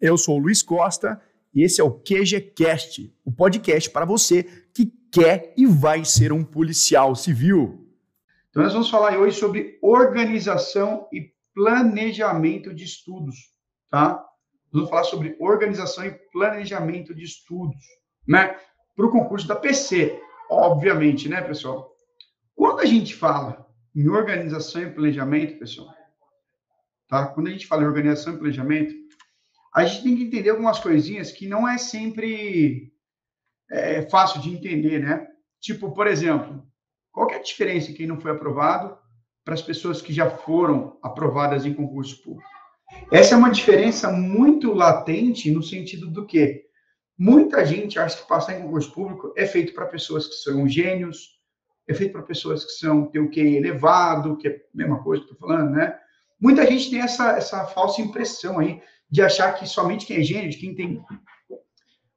Eu sou o Luiz Costa e esse é o QGCast, o podcast para você que quer e vai ser um policial civil. Então, nós vamos falar hoje sobre organização e planejamento de estudos, tá? Vamos falar sobre organização e planejamento de estudos, né? Para o concurso da PC, obviamente, né, pessoal? Quando a gente fala em organização e planejamento, pessoal, tá? Quando a gente fala em organização e planejamento, a gente tem que entender algumas coisinhas que não é sempre é, fácil de entender, né? Tipo, por exemplo, qual é a diferença em quem não foi aprovado para as pessoas que já foram aprovadas em concurso público? Essa é uma diferença muito latente no sentido do que muita gente acha que passar em concurso público é feito para pessoas que são gênios, é feito para pessoas que são têm o QI elevado, que é a mesma coisa que estou falando, né? Muita gente tem essa, essa falsa impressão aí de achar que somente quem é gênio, quem tem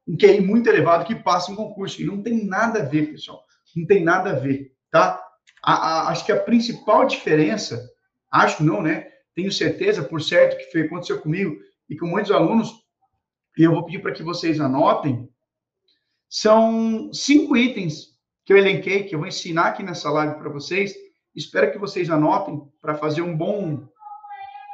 um QI muito elevado, que passa em concurso. E não tem nada a ver, pessoal. Não tem nada a ver, tá? A, a, acho que a principal diferença, acho não, né? Tenho certeza, por certo, que foi, aconteceu comigo e com muitos alunos, e eu vou pedir para que vocês anotem, são cinco itens que eu elenquei, que eu vou ensinar aqui nessa live para vocês. Espero que vocês anotem para fazer um bom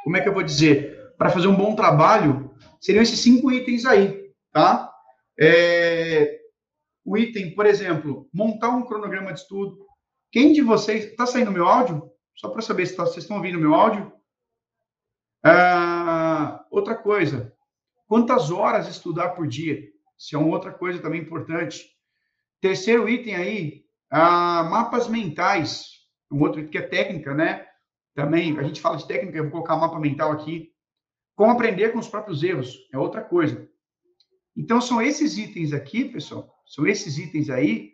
como é que eu vou dizer, para fazer um bom trabalho, seriam esses cinco itens aí, tá? É, o item, por exemplo, montar um cronograma de estudo. Quem de vocês. Está saindo meu áudio? Só para saber se tá, vocês estão ouvindo meu áudio. Ah, outra coisa, quantas horas estudar por dia? Isso é uma outra coisa também importante. Terceiro item aí, ah, mapas mentais. Um outro item que é técnica, né? Também, a gente fala de técnica, eu vou colocar mapa mental aqui. Como aprender com os próprios erros, é outra coisa. Então, são esses itens aqui, pessoal, são esses itens aí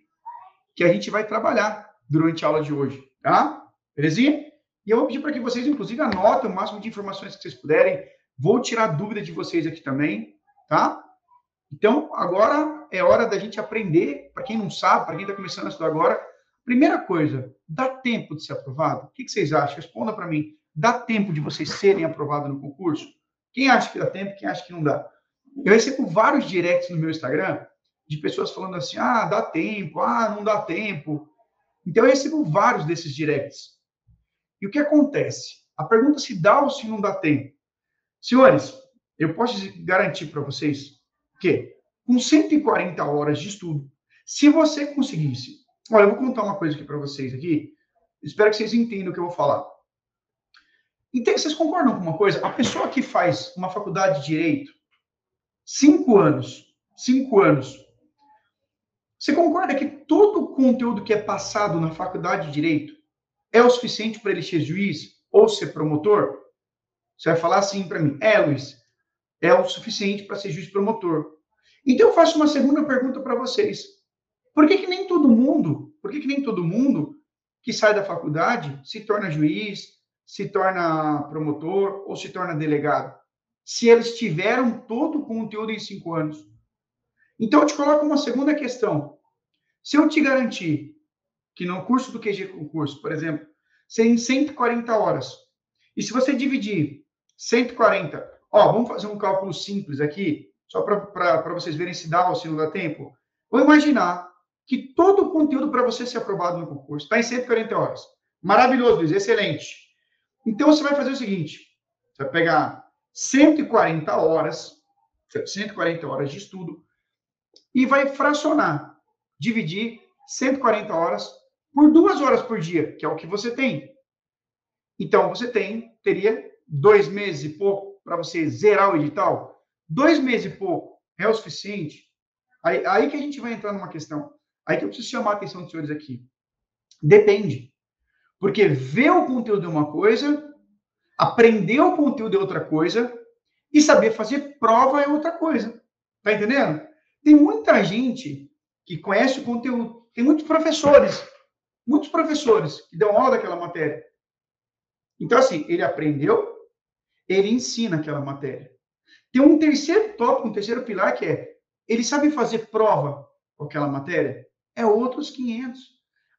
que a gente vai trabalhar durante a aula de hoje, tá? Belezinha? E eu vou pedir para que vocês, inclusive, anotem o máximo de informações que vocês puderem. Vou tirar dúvida de vocês aqui também, tá? Então, agora é hora da gente aprender. Para quem não sabe, para quem está começando a estudar agora, Primeira coisa, dá tempo de ser aprovado? O que vocês acham? Responda para mim. Dá tempo de vocês serem aprovados no concurso? Quem acha que dá tempo, quem acha que não dá? Eu recebo vários directs no meu Instagram de pessoas falando assim: ah, dá tempo, ah, não dá tempo. Então eu recebo vários desses directs. E o que acontece? A pergunta se dá ou se não dá tempo. Senhores, eu posso garantir para vocês que com 140 horas de estudo, se você conseguisse Olha, eu vou contar uma coisa aqui para vocês aqui. Espero que vocês entendam o que eu vou falar. Então, vocês concordam com uma coisa? A pessoa que faz uma faculdade de direito, cinco anos, cinco anos, você concorda que todo o conteúdo que é passado na faculdade de direito é o suficiente para ele ser juiz ou ser promotor? Você vai falar assim para mim, é, Luiz, é o suficiente para ser juiz promotor. Então, eu faço uma segunda pergunta para vocês. Por que, que nem todo mundo, por que, que nem todo mundo que sai da faculdade se torna juiz, se torna promotor ou se torna delegado? Se eles tiveram todo o conteúdo em cinco anos. Então, eu te coloco uma segunda questão. Se eu te garantir que no curso do QG Concurso, por exemplo, em 140 horas, e se você dividir 140, ó, vamos fazer um cálculo simples aqui, só para vocês verem se dá ou se não dá tempo. Vou imaginar que todo o conteúdo para você ser aprovado no concurso está em 140 horas. Maravilhoso, Luiz, excelente. Então você vai fazer o seguinte: você vai pegar 140 horas, 140 horas de estudo, e vai fracionar, dividir 140 horas por duas horas por dia, que é o que você tem. Então você tem, teria dois meses e pouco para você zerar o edital. Dois meses e pouco é o suficiente. Aí, aí que a gente vai entrar numa questão. Aí que eu preciso chamar a atenção dos senhores aqui. Depende. Porque ver o conteúdo é uma coisa, aprender o conteúdo é outra coisa, e saber fazer prova é outra coisa. Tá entendendo? Tem muita gente que conhece o conteúdo. Tem muitos professores, muitos professores que dão aula daquela matéria. Então, assim, ele aprendeu, ele ensina aquela matéria. Tem um terceiro tópico, um terceiro pilar que é ele sabe fazer prova com aquela matéria é outros 500.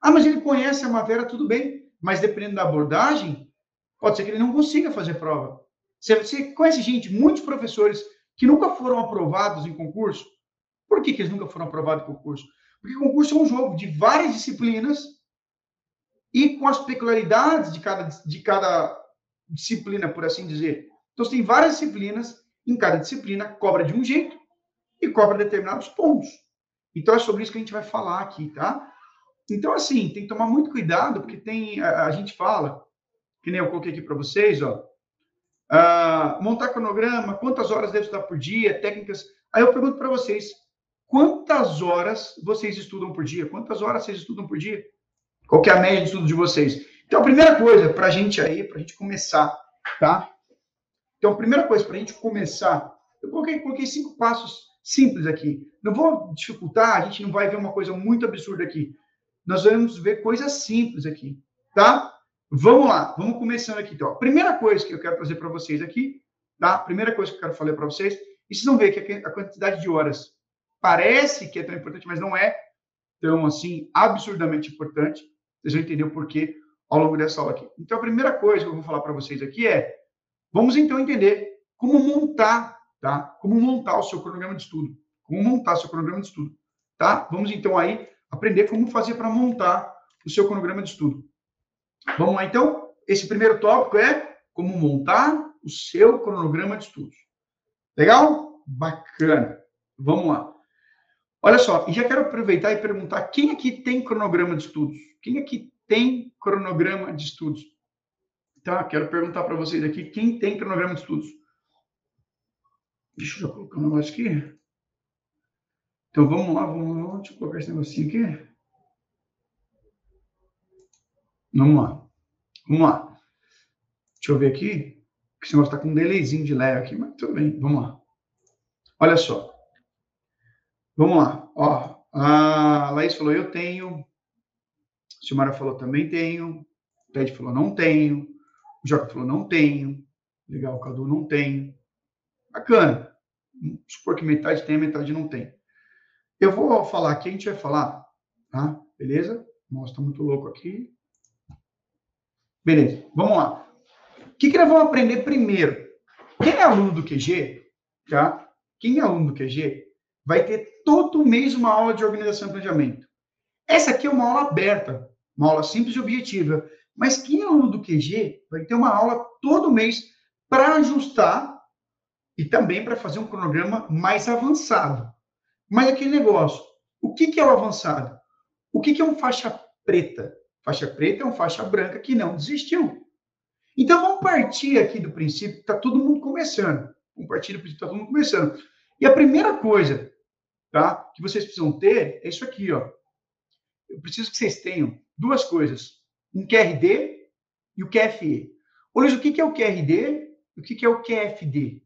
Ah, mas ele conhece a matéria, tudo bem. Mas dependendo da abordagem, pode ser que ele não consiga fazer prova. Você, você conhece gente, muitos professores que nunca foram aprovados em concurso. Por que, que eles nunca foram aprovados em concurso? Porque concurso é um jogo de várias disciplinas e com as peculiaridades de cada, de cada disciplina, por assim dizer. Então, você tem várias disciplinas, em cada disciplina cobra de um jeito e cobra determinados pontos. Então, é sobre isso que a gente vai falar aqui, tá? Então, assim, tem que tomar muito cuidado, porque tem, a, a gente fala, que nem eu coloquei aqui para vocês, ó, uh, montar cronograma, quantas horas deve estudar por dia, técnicas. Aí eu pergunto para vocês, quantas horas vocês estudam por dia? Quantas horas vocês estudam por dia? Qual é a média de estudo de vocês? Então, a primeira coisa para a gente aí, para a gente começar, tá? Então, a primeira coisa para a gente começar, eu coloquei, coloquei cinco passos simples aqui. Não vou dificultar, a gente não vai ver uma coisa muito absurda aqui. Nós vamos ver coisas simples aqui, tá? Vamos lá, vamos começando aqui. Então, a primeira coisa que eu quero trazer para vocês aqui, tá? A primeira coisa que eu quero falar para vocês, e vocês vão ver que a quantidade de horas parece que é tão importante, mas não é tão assim absurdamente importante. Vocês vão entender o porquê ao longo dessa aula aqui. Então, a primeira coisa que eu vou falar para vocês aqui é, vamos então entender como montar, tá? Como montar o seu cronograma de estudo. Como montar seu cronograma de estudo, tá? Vamos então aí aprender como fazer para montar o seu cronograma de estudo. Vamos lá então? Esse primeiro tópico é como montar o seu cronograma de estudos. Legal? Bacana. Vamos lá. Olha só, e já quero aproveitar e perguntar quem aqui tem cronograma de estudos? Quem aqui tem cronograma de estudos? Tá, quero perguntar para vocês aqui, quem tem cronograma de estudos? Deixa eu colocar um negócio aqui. Então vamos lá, vamos lá, deixa eu colocar esse negocinho aqui. Vamos lá. Vamos lá. Deixa eu ver aqui. Esse negócio está com um delayzinho de leve aqui, mas tudo bem. Vamos lá. Olha só. Vamos lá. Ó, a Laís falou, eu tenho. A Silmara falou, também tenho. O Ted falou, não tenho. O Joca falou, não tenho. Legal, o Cadu não tem. Bacana. Supor que metade tem, metade não tem. Eu vou falar aqui, a gente vai falar, tá? Beleza? Nossa, tá muito louco aqui. Beleza, vamos lá. O que, que nós vamos aprender primeiro? Quem é aluno do QG, tá? Quem é aluno do QG vai ter todo mês uma aula de organização e planejamento. Essa aqui é uma aula aberta, uma aula simples e objetiva. Mas quem é aluno do QG vai ter uma aula todo mês para ajustar e também para fazer um cronograma mais avançado. Mas aquele negócio, o que, que é o avançado? O que, que é um faixa preta? Faixa preta é um faixa branca que não desistiu. Então vamos partir aqui do princípio que está todo mundo começando. Vamos partir do princípio que está todo mundo começando. E a primeira coisa tá, que vocês precisam ter é isso aqui. Ó. Eu preciso que vocês tenham duas coisas: um QRD e o QFE. Olha, o que é o QRD e o que é o QFD?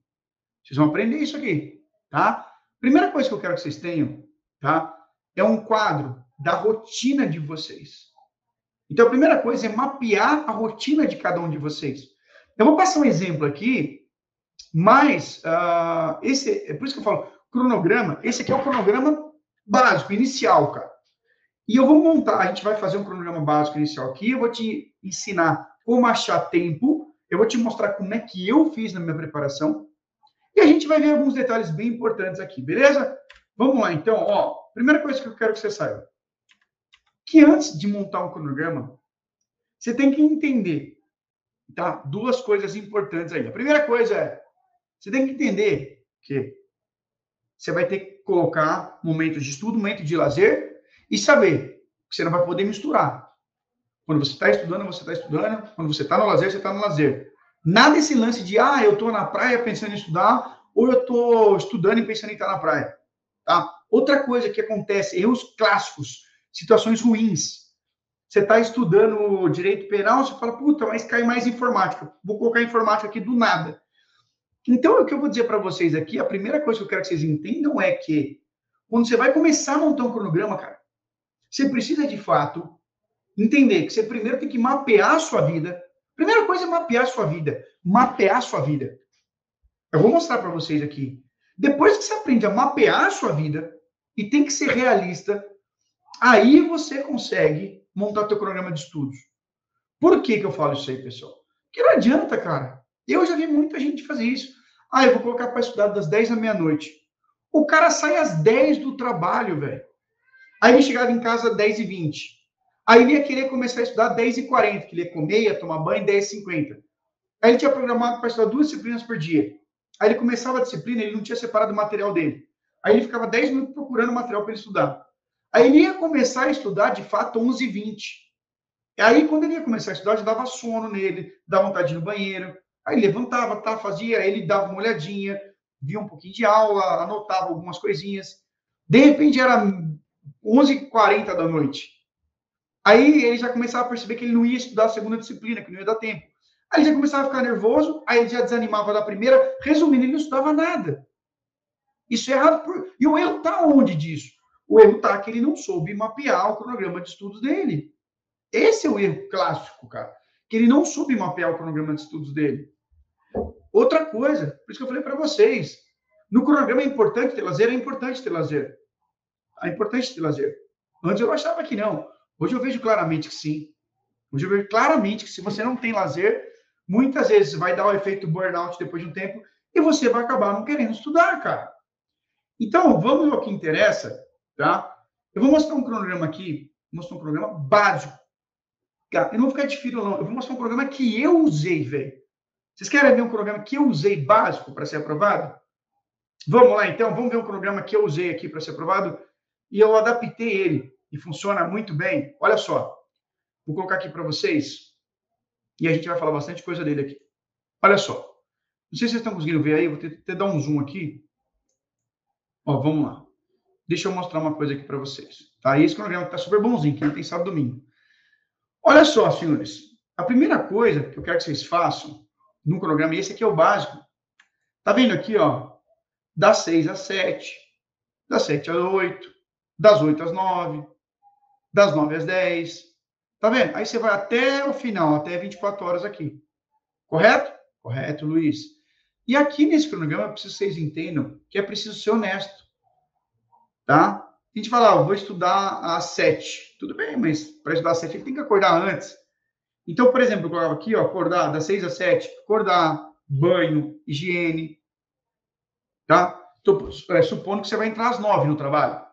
Vocês vão aprender isso aqui, tá? Primeira coisa que eu quero que vocês tenham, tá? É um quadro da rotina de vocês. Então, a primeira coisa é mapear a rotina de cada um de vocês. Eu vou passar um exemplo aqui, mas uh, esse é por isso que eu falo cronograma. Esse aqui é o cronograma básico, inicial, cara. E eu vou montar, a gente vai fazer um cronograma básico inicial aqui. Eu vou te ensinar como achar tempo. Eu vou te mostrar como é que eu fiz na minha preparação. E a gente vai ver alguns detalhes bem importantes aqui, beleza? Vamos lá, então, ó. Primeira coisa que eu quero que você saiba que antes de montar um cronograma, você tem que entender, tá? Duas coisas importantes aí. A primeira coisa é, você tem que entender que você vai ter que colocar momentos de estudo, momentos de lazer e saber que você não vai poder misturar. Quando você está estudando, você está estudando. Quando você está no lazer, você está no lazer. Nada esse lance de, ah, eu estou na praia pensando em estudar, ou eu estou estudando e pensando em estar na praia. Tá? Outra coisa que acontece, erros clássicos situações ruins. Você está estudando direito penal, você fala, puta, mas cai mais informática. Vou colocar informática aqui do nada. Então, o que eu vou dizer para vocês aqui, a primeira coisa que eu quero que vocês entendam é que quando você vai começar a montar um cronograma, cara, você precisa de fato entender que você primeiro tem que mapear a sua vida. Primeira coisa é mapear sua vida. Mapear sua vida. Eu vou mostrar para vocês aqui. Depois que você aprende a mapear sua vida, e tem que ser realista, Aí você consegue montar teu cronograma de estudos. Por que, que eu falo isso aí, pessoal? Porque não adianta, cara. Eu já vi muita gente fazer isso. Ah, eu vou colocar para estudar das 10 à meia-noite. O cara sai às 10 do trabalho, velho. Aí ele chegava em casa às 10 e 20. Aí ele ia querer começar a estudar 10 e 40, que ele ia comer, ia tomar banho 10 e 50. Aí ele tinha programado para estudar duas disciplinas por dia. Aí ele começava a disciplina, ele não tinha separado o material dele. Aí ele ficava 10 minutos procurando material para ele estudar. Aí ele ia começar a estudar, de fato, 11 e 20. Aí, quando ele ia começar a estudar, já dava sono nele, dava vontade no banheiro. Aí levantava, tá, fazia, ele dava uma olhadinha, via um pouquinho de aula, anotava algumas coisinhas. De repente era 11h40 da noite. Aí ele já começava a perceber que ele não ia estudar a segunda disciplina, que não ia dar tempo. Aí ele já começava a ficar nervoso, aí ele já desanimava da primeira. Resumindo, ele não estudava nada. Isso é errado. Por... E o erro está onde disso? O erro está que ele não soube mapear o cronograma de estudos dele. Esse é o erro clássico, cara. Que ele não soube mapear o cronograma de estudos dele. Outra coisa, por isso que eu falei para vocês, no cronograma é importante ter lazer, é importante ter lazer. É importante ter lazer. Antes eu achava que não. Hoje eu vejo claramente que sim. Hoje eu vejo claramente que se você não tem lazer, muitas vezes vai dar o efeito burnout depois de um tempo e você vai acabar não querendo estudar, cara. Então, vamos ao que interessa, tá? Eu vou mostrar um cronograma aqui, mostrar um cronograma básico. Cara, eu não vou ficar difícil, não. Eu vou mostrar um programa que eu usei, velho. Vocês querem ver um programa que eu usei básico para ser aprovado? Vamos lá, então. Vamos ver um programa que eu usei aqui para ser aprovado. E eu adaptei ele. E funciona muito bem. Olha só. Vou colocar aqui para vocês. E a gente vai falar bastante coisa dele aqui. Olha só. Não sei se vocês estão conseguindo ver aí. Vou ter dar um zoom aqui. Ó, vamos lá. Deixa eu mostrar uma coisa aqui para vocês. Tá? Esse cronograma está super bonzinho, que não tem sábado domingo. Olha só, senhores. A primeira coisa que eu quero que vocês façam no cronograma, esse aqui é o básico. Tá vendo aqui, ó? Das 6 às 7, das 7 às 8, das 8 às 9, das 9 às 10. Tá vendo? Aí você vai até o final, até 24 horas aqui. Correto? Correto, Luiz. E aqui nesse cronograma, eu preciso que vocês entendam que é preciso ser honesto. Tá? A gente fala, ah, vou estudar às 7. Tudo bem, mas para estudar às 7 ele tem que acordar antes. Então, por exemplo, eu colocava aqui, ó, acordar das 6 às 7, acordar, banho, higiene. Tá? Tô, é, supondo que você vai entrar às 9 no trabalho.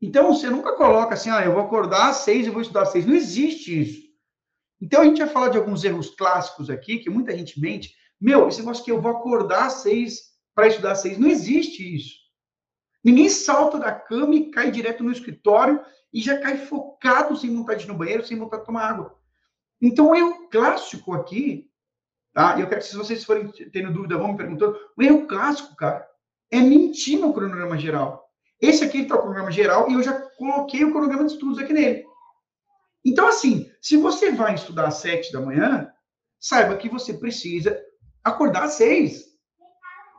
Então, você nunca coloca assim, ah, eu vou acordar às 6 e vou estudar às 6. Não existe isso. Então, a gente vai falar de alguns erros clássicos aqui, que muita gente mente. Meu, esse negócio que eu vou acordar às 6 para estudar às 6. Não existe isso. Ninguém salta da cama e cai direto no escritório e já cai focado, sem vontade de ir no banheiro, sem vontade de tomar água. Então, o erro clássico aqui, tá? Eu quero que se vocês forem tendo dúvida, vão me perguntando. O erro clássico, cara, é mentir no cronograma geral. Esse aqui está o cronograma geral e eu já coloquei o cronograma de estudos aqui nele. Então, assim, se você vai estudar às sete da manhã, saiba que você precisa acordar às seis.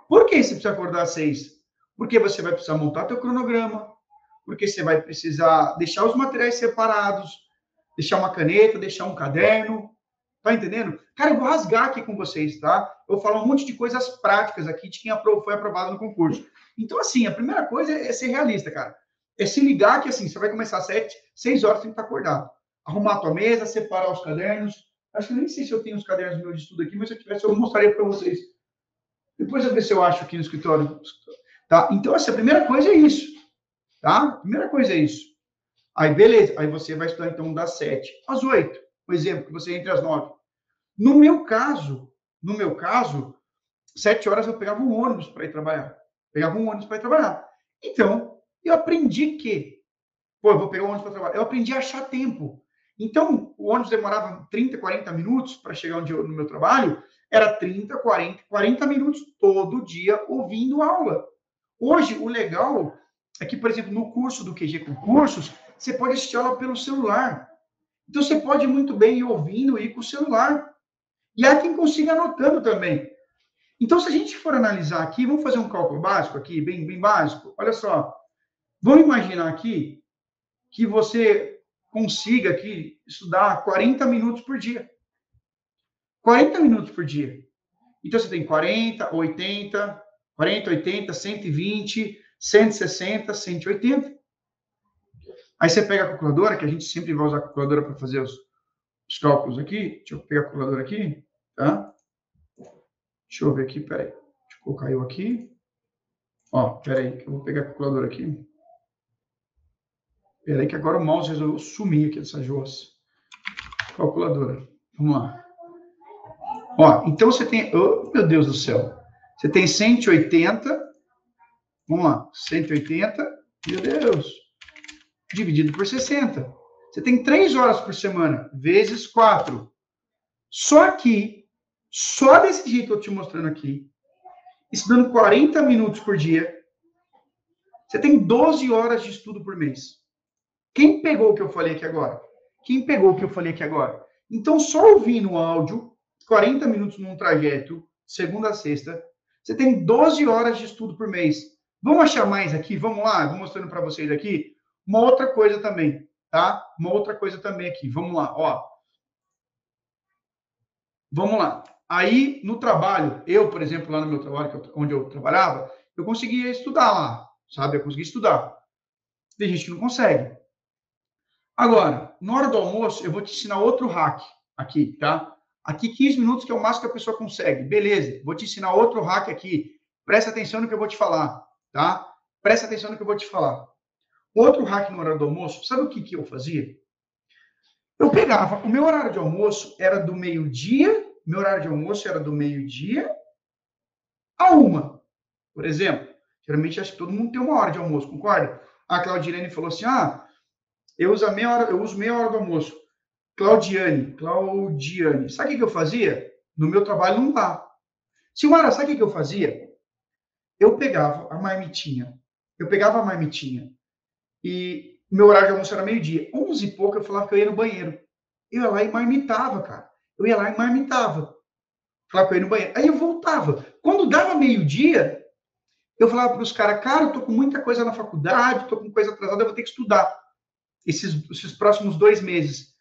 Por que você precisa acordar às seis? Porque você vai precisar montar teu cronograma, porque você vai precisar deixar os materiais separados, deixar uma caneta, deixar um caderno. Tá entendendo? Cara, eu vou rasgar aqui com vocês, tá? Eu vou falar um monte de coisas práticas aqui de quem foi aprovado no concurso. Então, assim, a primeira coisa é ser realista, cara. É se ligar que, assim, você vai começar às sete, seis horas, tem que estar acordado. Arrumar a tua mesa, separar os cadernos. Acho que nem sei se eu tenho os cadernos meus de estudo aqui, mas se eu tivesse, eu mostraria para vocês. Depois eu ver se eu acho aqui no escritório. Tá? Então, assim, primeira coisa é isso. Tá? A primeira coisa é isso. Aí, beleza. Aí você vai estudar, então, das sete às oito. Por exemplo, que você entre às nove. No meu caso, no meu caso, sete horas eu pegava um ônibus para ir trabalhar. Pegava um ônibus para trabalhar. Então, eu aprendi que, pô, eu vou pegar um ônibus para trabalhar. Eu aprendi a achar tempo. Então, o ônibus demorava 30, 40 minutos para chegar onde eu, no meu trabalho. Era 30, 40, 40 minutos todo dia ouvindo aula. Hoje, o legal é que, por exemplo, no curso do QG Concursos, você pode assistir aula pelo celular. Então, você pode muito bem ir ouvindo e ir com o celular. E há quem consiga anotando também. Então, se a gente for analisar aqui, vamos fazer um cálculo básico aqui, bem, bem básico. Olha só. Vamos imaginar aqui que você consiga aqui estudar 40 minutos por dia. 40 minutos por dia. Então, você tem 40, 80, 40, 80, 120, 160, 180. Aí você pega a calculadora, que a gente sempre vai usar a calculadora para fazer os, os, cálculos aqui. Deixa eu pegar a calculadora aqui, tá? Deixa eu ver aqui, peraí. Ou caiu aqui. Ó, peraí, que eu vou pegar a calculadora aqui. Peraí, que agora o mouse resolveu sumir aqui dessa jossa. Calculadora. Vamos lá. Ó, então você tem. Oh, meu Deus do céu. Você tem 180. Vamos lá. 180. Meu Deus. Dividido por 60. Você tem 3 horas por semana, vezes 4. Só aqui, só desse jeito que eu te mostrando aqui, estudando 40 minutos por dia, você tem 12 horas de estudo por mês. Quem pegou o que eu falei aqui agora? Quem pegou o que eu falei aqui agora? Então, só ouvindo o áudio, 40 minutos num trajeto, segunda a sexta, você tem 12 horas de estudo por mês. Vamos achar mais aqui? Vamos lá, vou mostrando para vocês aqui. Uma outra coisa também, tá? Uma outra coisa também aqui. Vamos lá, ó. Vamos lá. Aí, no trabalho, eu, por exemplo, lá no meu trabalho, onde eu trabalhava, eu conseguia estudar lá, sabe? Eu conseguia estudar. Tem gente que não consegue. Agora, na hora do almoço, eu vou te ensinar outro hack aqui, tá? Aqui 15 minutos que é o máximo que a pessoa consegue. Beleza, vou te ensinar outro hack aqui. Presta atenção no que eu vou te falar, tá? Presta atenção no que eu vou te falar. Outro hack no horário do almoço, sabe o que, que eu fazia? Eu pegava, o meu horário de almoço era do meio-dia meu horário de almoço era do meio-dia a uma, por exemplo. Geralmente, acho que todo mundo tem uma hora de almoço, concorda? A Claudirene falou assim: ah, eu uso meia hora, eu uso meia hora do almoço. Claudiane, Claudiane. Sabe o que eu fazia? No meu trabalho não dá. Silmara, sabe o que eu fazia? Eu pegava a marmitinha. Eu pegava a marmitinha. E meu horário de almoço era meio-dia. Onze e pouco eu falava que eu ia no banheiro. Eu ia lá e marmitava, cara eu ia lá e marmitava. Falava com ele no banheiro. Aí eu voltava. Quando dava meio-dia, eu falava para os caras, cara, eu tô com muita coisa na faculdade, tô com coisa atrasada, eu vou ter que estudar esses, esses próximos dois meses.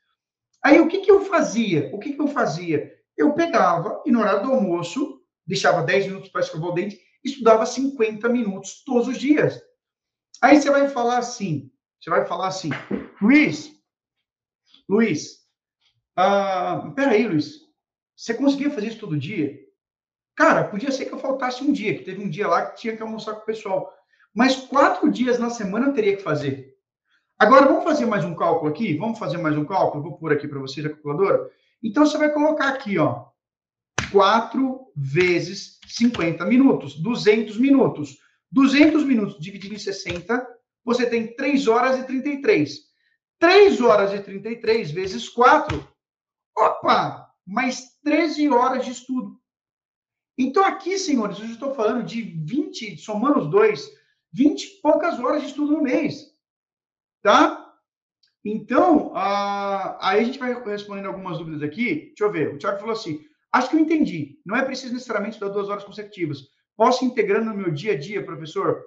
Aí o que, que eu fazia? O que, que eu fazia? Eu pegava e no horário do almoço, deixava 10 minutos para escovar o dente, estudava 50 minutos todos os dias. Aí você vai falar assim, você vai falar assim, Luiz, Luiz, ah, peraí, Luiz, você conseguia fazer isso todo dia? Cara, podia ser que eu faltasse um dia, que teve um dia lá que tinha que almoçar com o pessoal. Mas quatro dias na semana eu teria que fazer. Agora, vamos fazer mais um cálculo aqui? Vamos fazer mais um cálculo? Vou pôr aqui para vocês a calculadora. Então, você vai colocar aqui, ó, 4 vezes 50 minutos, 200 minutos. 200 minutos dividido em 60, você tem 3 horas e 33. 3 horas e 33 vezes 4 Opa! Mais 13 horas de estudo. Então, aqui, senhores, eu estou falando de 20, somando os dois, 20 e poucas horas de estudo no mês. Tá? Então, aí a gente vai respondendo algumas dúvidas aqui. Deixa eu ver. O Thiago falou assim: acho que eu entendi. Não é preciso necessariamente dar duas horas consecutivas. Posso ir integrando no meu dia a dia, professor?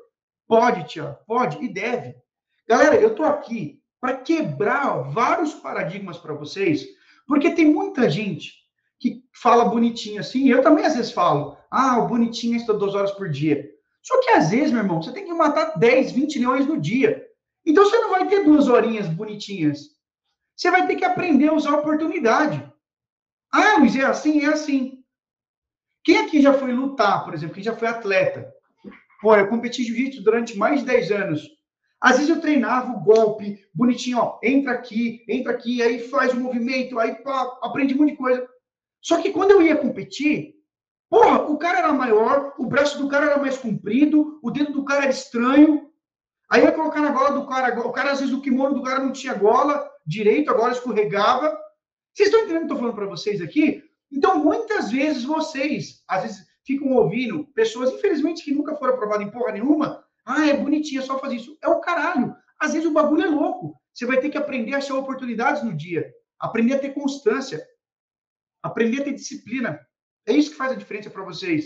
Pode, Tiago, pode e deve. Galera, eu estou aqui para quebrar vários paradigmas para vocês porque tem muita gente que fala bonitinho assim, eu também às vezes falo, ah, o bonitinho estuda duas horas por dia. Só que às vezes, meu irmão, você tem que matar 10, 20 leões no dia. Então você não vai ter duas horinhas bonitinhas. Você vai ter que aprender a usar a oportunidade. Ah, Luiz, é assim? É assim. Quem aqui já foi lutar, por exemplo? Quem já foi atleta? Pô, eu competi jiu-jitsu durante mais de 10 anos. Às vezes eu treinava o golpe, bonitinho, ó, entra aqui, entra aqui, aí faz o movimento, aí pá, aprende um monte de coisa. Só que quando eu ia competir, porra, o cara era maior, o braço do cara era mais comprido, o dedo do cara era estranho. Aí ia colocar na gola do cara, o cara às vezes o kimono do cara não tinha gola direito, agora escorregava. Vocês estão entendendo o que eu estou falando para vocês aqui? Então, muitas vezes vocês, às vezes, ficam ouvindo pessoas, infelizmente, que nunca foram aprovadas em porra nenhuma, ah, é bonitinho, é só fazer isso. É o caralho. Às vezes o bagulho é louco. Você vai ter que aprender a achar oportunidades no dia. Aprender a ter constância. Aprender a ter disciplina. É isso que faz a diferença para vocês.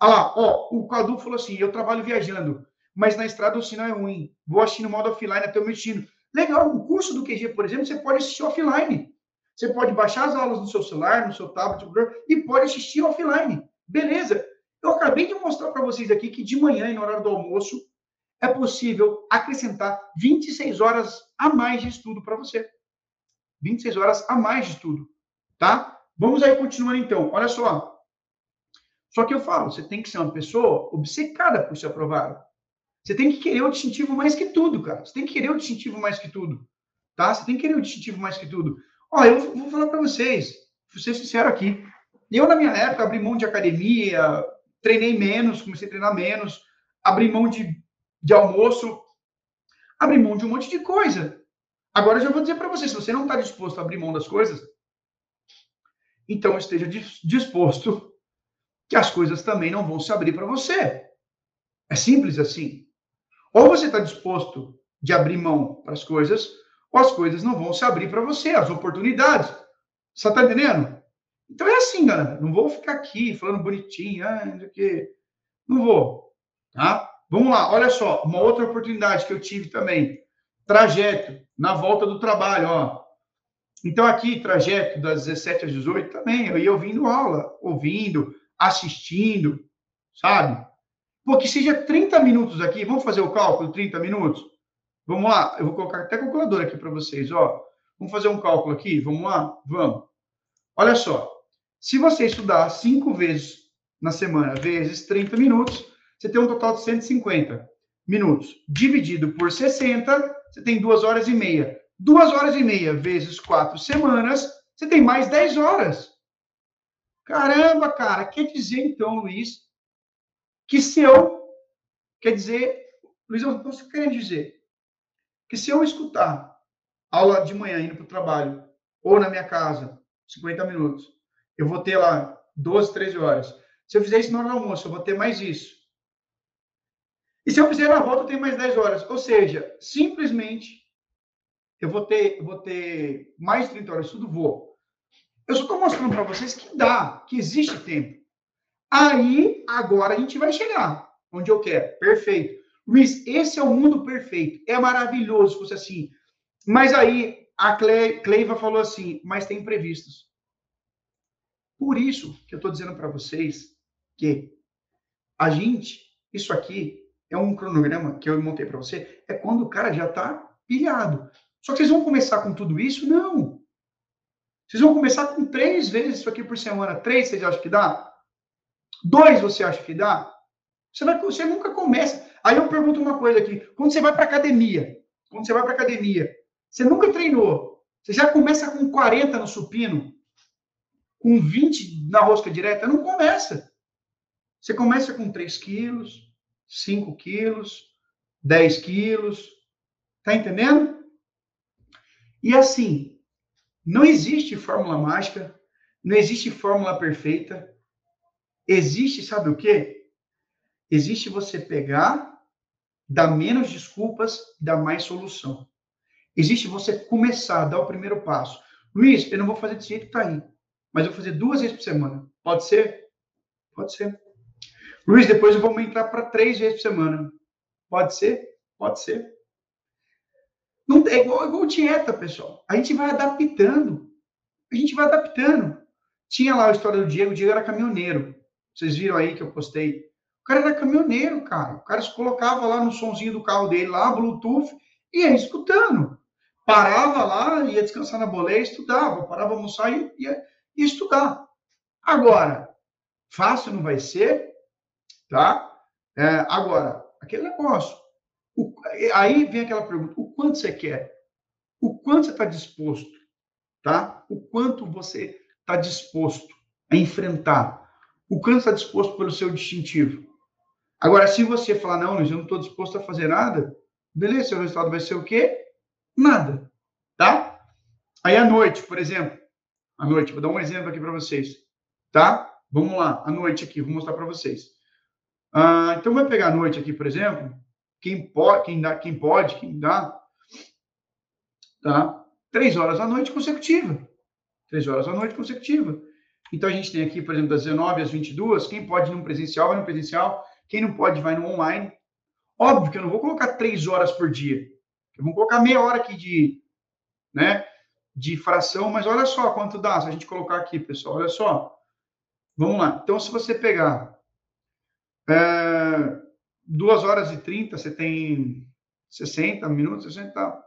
Ah ó, o Cadu falou assim: eu trabalho viajando, mas na estrada o sinal é ruim. Vou assistir no modo offline até o meu destino. Legal, o curso do QG, por exemplo, você pode assistir offline. Você pode baixar as aulas no seu celular, no seu tablet, e pode assistir offline. Beleza. Eu acabei de mostrar para vocês aqui que de manhã, no horário do almoço, é possível acrescentar 26 horas a mais de estudo para você. 26 horas a mais de estudo, tá? Vamos aí continuando então. Olha só. Só que eu falo, você tem que ser uma pessoa obcecada por ser aprovado. Você tem que querer o distintivo mais que tudo, cara. Você tem que querer o distintivo mais que tudo. Tá? Você tem que querer o distintivo mais que tudo. Ó, eu vou falar para vocês, vou ser sincero aqui. Eu, na minha época, abri mão de academia, treinei menos, comecei a treinar menos, abri mão de, de almoço, abri mão de um monte de coisa. Agora eu já vou dizer para você, se você não está disposto a abrir mão das coisas, então esteja disposto que as coisas também não vão se abrir para você. É simples assim. Ou você está disposto de abrir mão para as coisas, ou as coisas não vão se abrir para você, as oportunidades. Você está entendendo? Então é assim, galera. Não vou ficar aqui falando bonitinho, ah, não sei o quê. Não vou. Tá? Vamos lá, olha só, uma outra oportunidade que eu tive também. Trajeto, na volta do trabalho, ó. Então, aqui, trajeto das 17 às 18 também, eu ia ouvindo aula, ouvindo, assistindo, sabe? Pô, que seja 30 minutos aqui, vamos fazer o cálculo, 30 minutos? Vamos lá, eu vou colocar até calculadora aqui para vocês, ó. Vamos fazer um cálculo aqui, vamos lá? Vamos. Olha só, se você estudar cinco vezes na semana, vezes 30 minutos, você tem um total de 150 minutos. Dividido por 60, você tem duas horas e meia. Duas horas e meia vezes quatro semanas, você tem mais 10 horas. Caramba, cara, quer dizer então, Luiz, que se eu, quer dizer, Luiz, eu estou querendo dizer que se eu escutar aula de manhã indo para o trabalho, ou na minha casa, 50 minutos, eu vou ter lá 12, 13 horas. Se eu fizer isso na hora almoço, eu vou ter mais isso. E se eu fizer na volta, eu tenho mais 10 horas. Ou seja, simplesmente eu vou ter, eu vou ter mais 30 horas de estudo, vou. Eu só estou mostrando para vocês que dá, que existe tempo. Aí, agora a gente vai chegar onde eu quero. Perfeito. Luiz, esse é o mundo perfeito. É maravilhoso se fosse assim. Mas aí, a Cle, Cleiva falou assim, mas tem imprevistos. Por isso que eu estou dizendo para vocês que a gente, isso aqui é um cronograma que eu montei para você, é quando o cara já está pilhado. Só que vocês vão começar com tudo isso? Não. Vocês vão começar com três vezes isso aqui por semana. Três vocês acham que dá? Dois você acha que dá? Você, vai, você nunca começa. Aí eu pergunto uma coisa aqui. Quando você vai para academia, quando você vai para academia, você nunca treinou. Você já começa com 40 no supino, com 20 na rosca direta? Não começa. Você começa com 3 quilos, 5 quilos, 10 quilos. Tá entendendo? E assim, não existe fórmula mágica, não existe fórmula perfeita. Existe, sabe o quê? Existe você pegar, dar menos desculpas, dar mais solução. Existe você começar, dar o primeiro passo. Luiz, eu não vou fazer desse jeito que tá aí, mas eu vou fazer duas vezes por semana. Pode ser? Pode ser. Luiz, depois eu vou aumentar para três vezes por semana. Pode ser? Pode ser. Não, é, igual, é igual dieta, pessoal. A gente vai adaptando. A gente vai adaptando. Tinha lá a história do Diego. O Diego era caminhoneiro. Vocês viram aí que eu postei. O cara era caminhoneiro, cara. O cara se colocava lá no sonzinho do carro dele, lá, Bluetooth, e ia escutando. Parava lá, ia descansar na boleia, estudava. Parava almoçar e ia, ia estudar. Agora, fácil não vai ser, tá? É, agora, aquele negócio. O, aí vem aquela pergunta: o quanto você quer? O quanto você está disposto? Tá? O quanto você está disposto a enfrentar? O quanto está disposto pelo seu distintivo? Agora, se você falar, não, Luiz, eu não estou disposto a fazer nada, beleza, seu resultado vai ser o quê? Nada. Tá? Aí à noite, por exemplo, à noite, vou dar um exemplo aqui para vocês. Tá? Vamos lá, à noite aqui, vou mostrar para vocês. Ah, então, vai pegar à noite aqui, por exemplo, quem pode, quem dá, quem pode, quem dá, tá? Três horas à noite consecutiva. Três horas à noite consecutiva. Então a gente tem aqui, por exemplo, das 19 às 22, quem pode ir no presencial, vai no presencial, quem não pode, vai no online. Óbvio que eu não vou colocar três horas por dia. Eu vou colocar meia hora aqui de, né, de fração, mas olha só quanto dá se a gente colocar aqui, pessoal. Olha só. Vamos lá. Então, se você pegar é, 2 horas e 30, você tem 60 minutos, 60.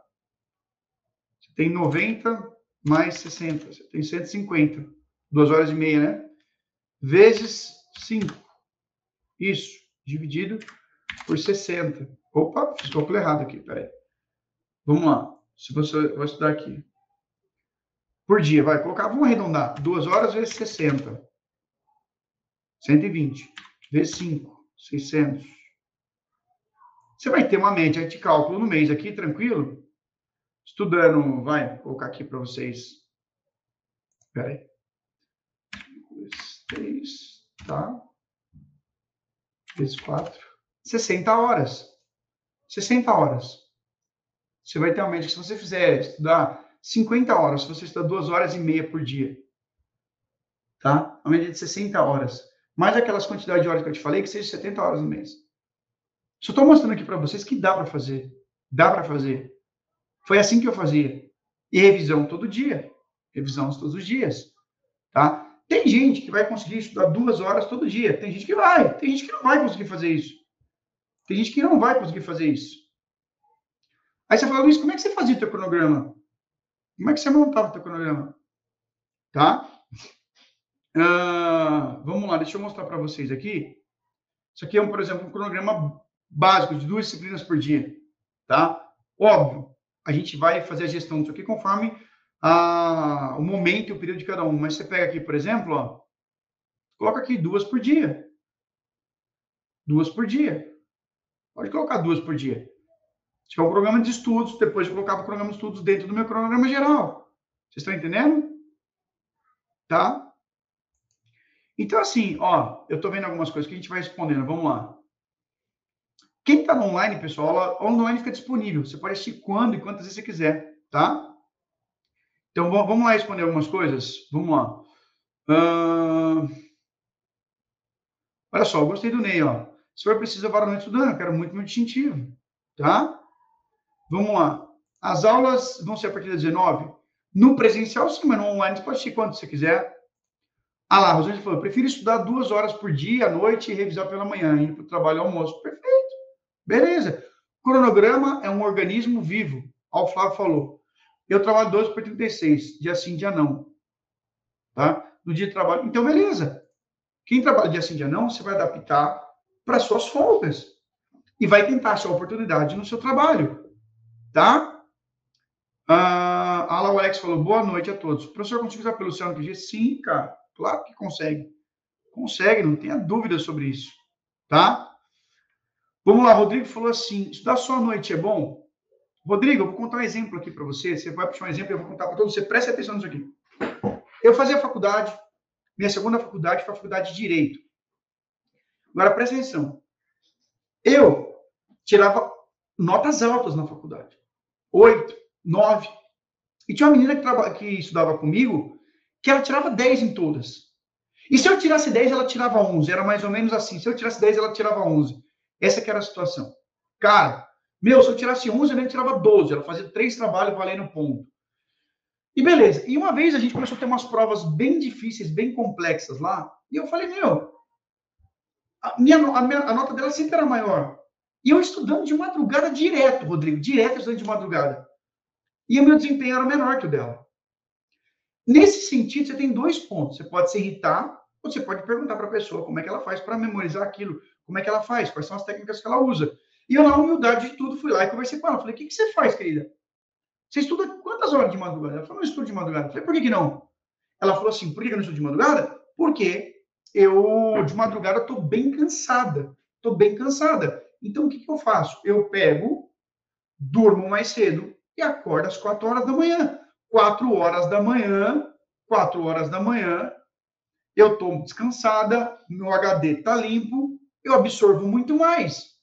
Você tem 90 mais 60, você tem 150. 2 horas e meia, né? Vezes 5. Isso, dividido por 60. Opa, fiz cálculo errado aqui, peraí. Vamos lá. Se você vai estudar aqui. Por dia, vai colocar, vamos arredondar. 2 horas vezes 60. 120. Vezes 5. 600. Você vai ter uma média de cálculo no mês aqui, tranquilo? Estudando, vai, vou colocar aqui para vocês. Espera aí. 3, tá? Vezes 4. 60 horas. 60 horas. Você vai ter uma média, se você fizer estudar 50 horas, se você estudar 2 horas e meia por dia, tá? Uma média de 60 horas. Mais aquelas quantidades de horas que eu te falei, que seja 70 horas no mês. Só estou mostrando aqui para vocês que dá para fazer. Dá para fazer. Foi assim que eu fazia. E revisão todo dia. Revisão todos os dias. Tá? Tem gente que vai conseguir estudar duas horas todo dia. Tem gente que vai. Tem gente que não vai conseguir fazer isso. Tem gente que não vai conseguir fazer isso. Aí você fala, Luiz, como é que você fazia o teu cronograma? Como é que você montava o teu cronograma? Tá? Uh, vamos lá, deixa eu mostrar para vocês aqui. Isso aqui é, por exemplo, um cronograma básico de duas disciplinas por dia. Tá? Óbvio, a gente vai fazer a gestão disso aqui conforme a, o momento e o período de cada um. Mas você pega aqui, por exemplo, ó, coloca aqui duas por dia. Duas por dia. Pode colocar duas por dia. Se é um programa de estudos, depois eu colocava o programa de estudos dentro do meu cronograma geral. Vocês estão entendendo? Tá? Então, assim, ó, eu estou vendo algumas coisas que a gente vai respondendo. Vamos lá. Quem está online, pessoal, a online fica disponível. Você pode assistir quando e quantas vezes você quiser, tá? Então, vamos lá responder algumas coisas? Vamos lá. Uh... Olha só, eu gostei do Ney, ó. Se for preciso, eu varo noite estudando, eu quero muito meu distintivo, tá? Vamos lá. As aulas vão ser a partir das 19? No presencial, sim, mas no online você pode assistir quando você quiser. Ah lá, a Rosângela falou, prefiro estudar duas horas por dia, à noite, e revisar pela manhã, indo para o trabalho almoço. Perfeito. Beleza. Cronograma é um organismo vivo. O Flávio falou. Eu trabalho 12 por 36, dia sim, dia não. Tá? No dia de trabalho. Então, beleza. Quem trabalha dia sim, dia não, você vai adaptar para suas folgas. E vai tentar achar oportunidade no seu trabalho. Tá? Ah, a Alex falou, boa noite a todos. Professor consegue usar pelo céu no PG? Sim, cara. Claro que consegue. Consegue, não tenha dúvida sobre isso. Tá? Vamos lá, Rodrigo falou assim: estudar só à noite é bom? Rodrigo, eu vou contar um exemplo aqui para você. Você vai puxar um exemplo, eu vou contar para todos. Você preste atenção nisso aqui. Eu fazia faculdade, minha segunda faculdade foi a faculdade de Direito. Agora, presta atenção. Eu tirava notas altas na faculdade. Oito, nove. E tinha uma menina que, traba... que estudava comigo que ela tirava dez em todas. E se eu tirasse dez, ela tirava onze. Era mais ou menos assim. Se eu tirasse dez, ela tirava onze. Essa que era a situação. Cara, meu, se eu tirasse 11, eu nem tirava 12. Ela fazia três trabalhos valendo ponto. E beleza. E uma vez a gente começou a ter umas provas bem difíceis, bem complexas lá. E eu falei, meu, a, minha, a, minha, a nota dela sempre era maior. E eu estudando de madrugada direto, Rodrigo, direto estudando de madrugada. E o meu desempenho era menor que o dela. Nesse sentido, você tem dois pontos. Você pode se irritar, ou você pode perguntar para a pessoa como é que ela faz para memorizar aquilo, como é que ela faz, quais são as técnicas que ela usa. E eu, na humildade de tudo, fui lá e conversei com ela. Falei, o que, que você faz, querida? Você estuda quantas horas de madrugada? Ela falou, não estudo de madrugada. Eu falei, por que, que não? Ela falou assim, por que, eu não estudo de madrugada? Porque eu, de madrugada, estou bem cansada. Estou bem cansada. Então, o que, que eu faço? Eu pego, durmo mais cedo e acordo às quatro horas da manhã. Quatro horas da manhã, quatro horas da manhã, eu estou descansada, meu HD está limpo, eu absorvo muito mais.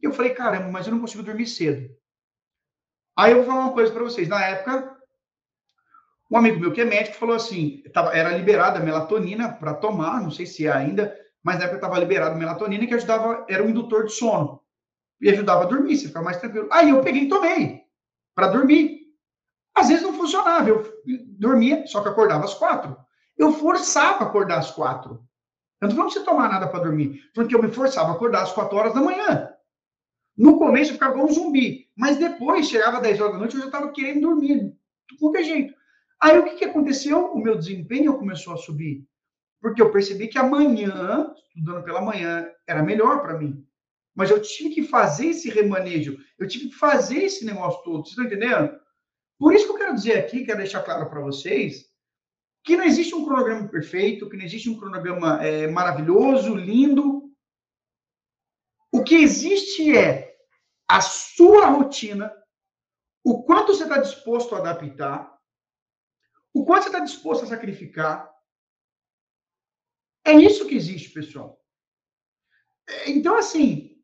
E eu falei, caramba, mas eu não consigo dormir cedo. Aí eu vou falar uma coisa para vocês. Na época, um amigo meu que é médico falou assim, era liberada melatonina para tomar, não sei se é ainda, mas na época estava liberado melatonina que ajudava, era um indutor de sono. E ajudava a dormir, você ficava mais tranquilo. Aí eu peguei e tomei para dormir. Às vezes não funcionava, eu dormia, só que acordava às quatro. Eu forçava acordar às quatro. Eu não falando você tomar nada para dormir, porque eu me forçava a acordar às quatro horas da manhã. No começo eu ficava como um zumbi, mas depois, chegava 10 horas da noite, eu já estava querendo dormir, de qualquer jeito. Aí o que, que aconteceu? O meu desempenho começou a subir. Porque eu percebi que amanhã, estudando pela manhã, era melhor para mim. Mas eu tive que fazer esse remanejo, eu tive que fazer esse negócio todo. Vocês estão entendendo? Por isso que eu quero dizer aqui, quero deixar claro para vocês, que não existe um cronograma perfeito, que não existe um cronograma é, maravilhoso, lindo. O que existe é a sua rotina, o quanto você está disposto a adaptar, o quanto você está disposto a sacrificar. É isso que existe, pessoal. É, então, assim,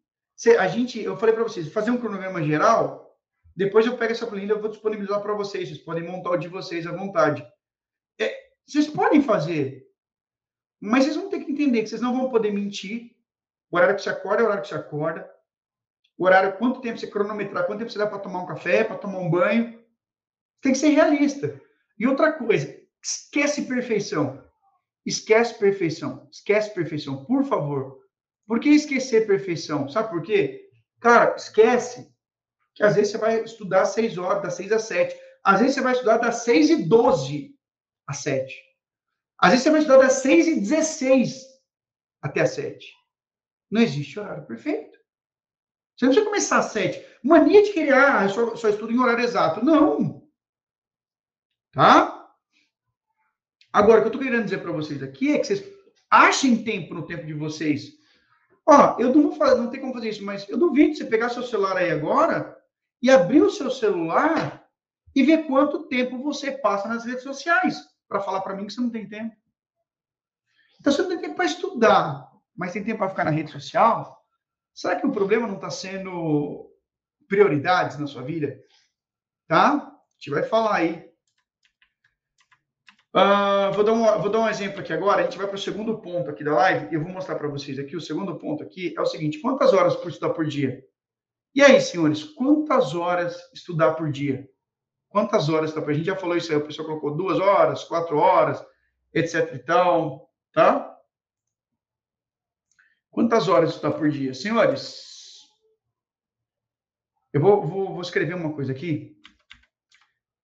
a gente, eu falei para vocês, fazer um cronograma geral, depois eu pego essa planilha e vou disponibilizar para vocês. Vocês podem montar o de vocês à vontade. Vocês podem fazer, mas vocês vão ter que entender que vocês não vão poder mentir. O horário que você acorda é o horário que você acorda. O horário, quanto tempo você cronometrar, quanto tempo você dá para tomar um café, para tomar um banho. Tem que ser realista. E outra coisa, esquece perfeição. Esquece perfeição. Esquece perfeição, por favor. Por que esquecer perfeição? Sabe por quê? Cara, esquece que às vezes você vai estudar às 6 horas, das 6 às 7. Às vezes você vai estudar das 6 e 12 às 7. Às vezes você vai estudar das 6 e 16 até às 7. Não existe horário perfeito. Você não precisa começar às 7. Mania de querer, ah, eu só, só estudo em horário exato. Não. Tá? Agora, o que eu estou querendo dizer para vocês aqui é que vocês achem tempo no tempo de vocês. Ó, eu não vou fazer, não tem como fazer isso, mas eu duvido você pegar seu celular aí agora e abrir o seu celular e ver quanto tempo você passa nas redes sociais para falar para mim que você não tem tempo. Então, você não tem tempo para estudar, mas tem tempo para ficar na rede social, será que o problema não está sendo prioridades na sua vida? Tá? A gente vai falar aí. Uh, vou, dar um, vou dar um exemplo aqui agora. A gente vai para o segundo ponto aqui da live e eu vou mostrar para vocês aqui. O segundo ponto aqui é o seguinte: quantas horas por estudar por dia? E aí, senhores, quantas horas estudar por dia? Quantas horas tá? A gente já falou isso aí, o pessoal colocou duas horas, quatro horas, etc e tal, tá? Quantas horas está por dia? Senhores, eu vou, vou, vou escrever uma coisa aqui.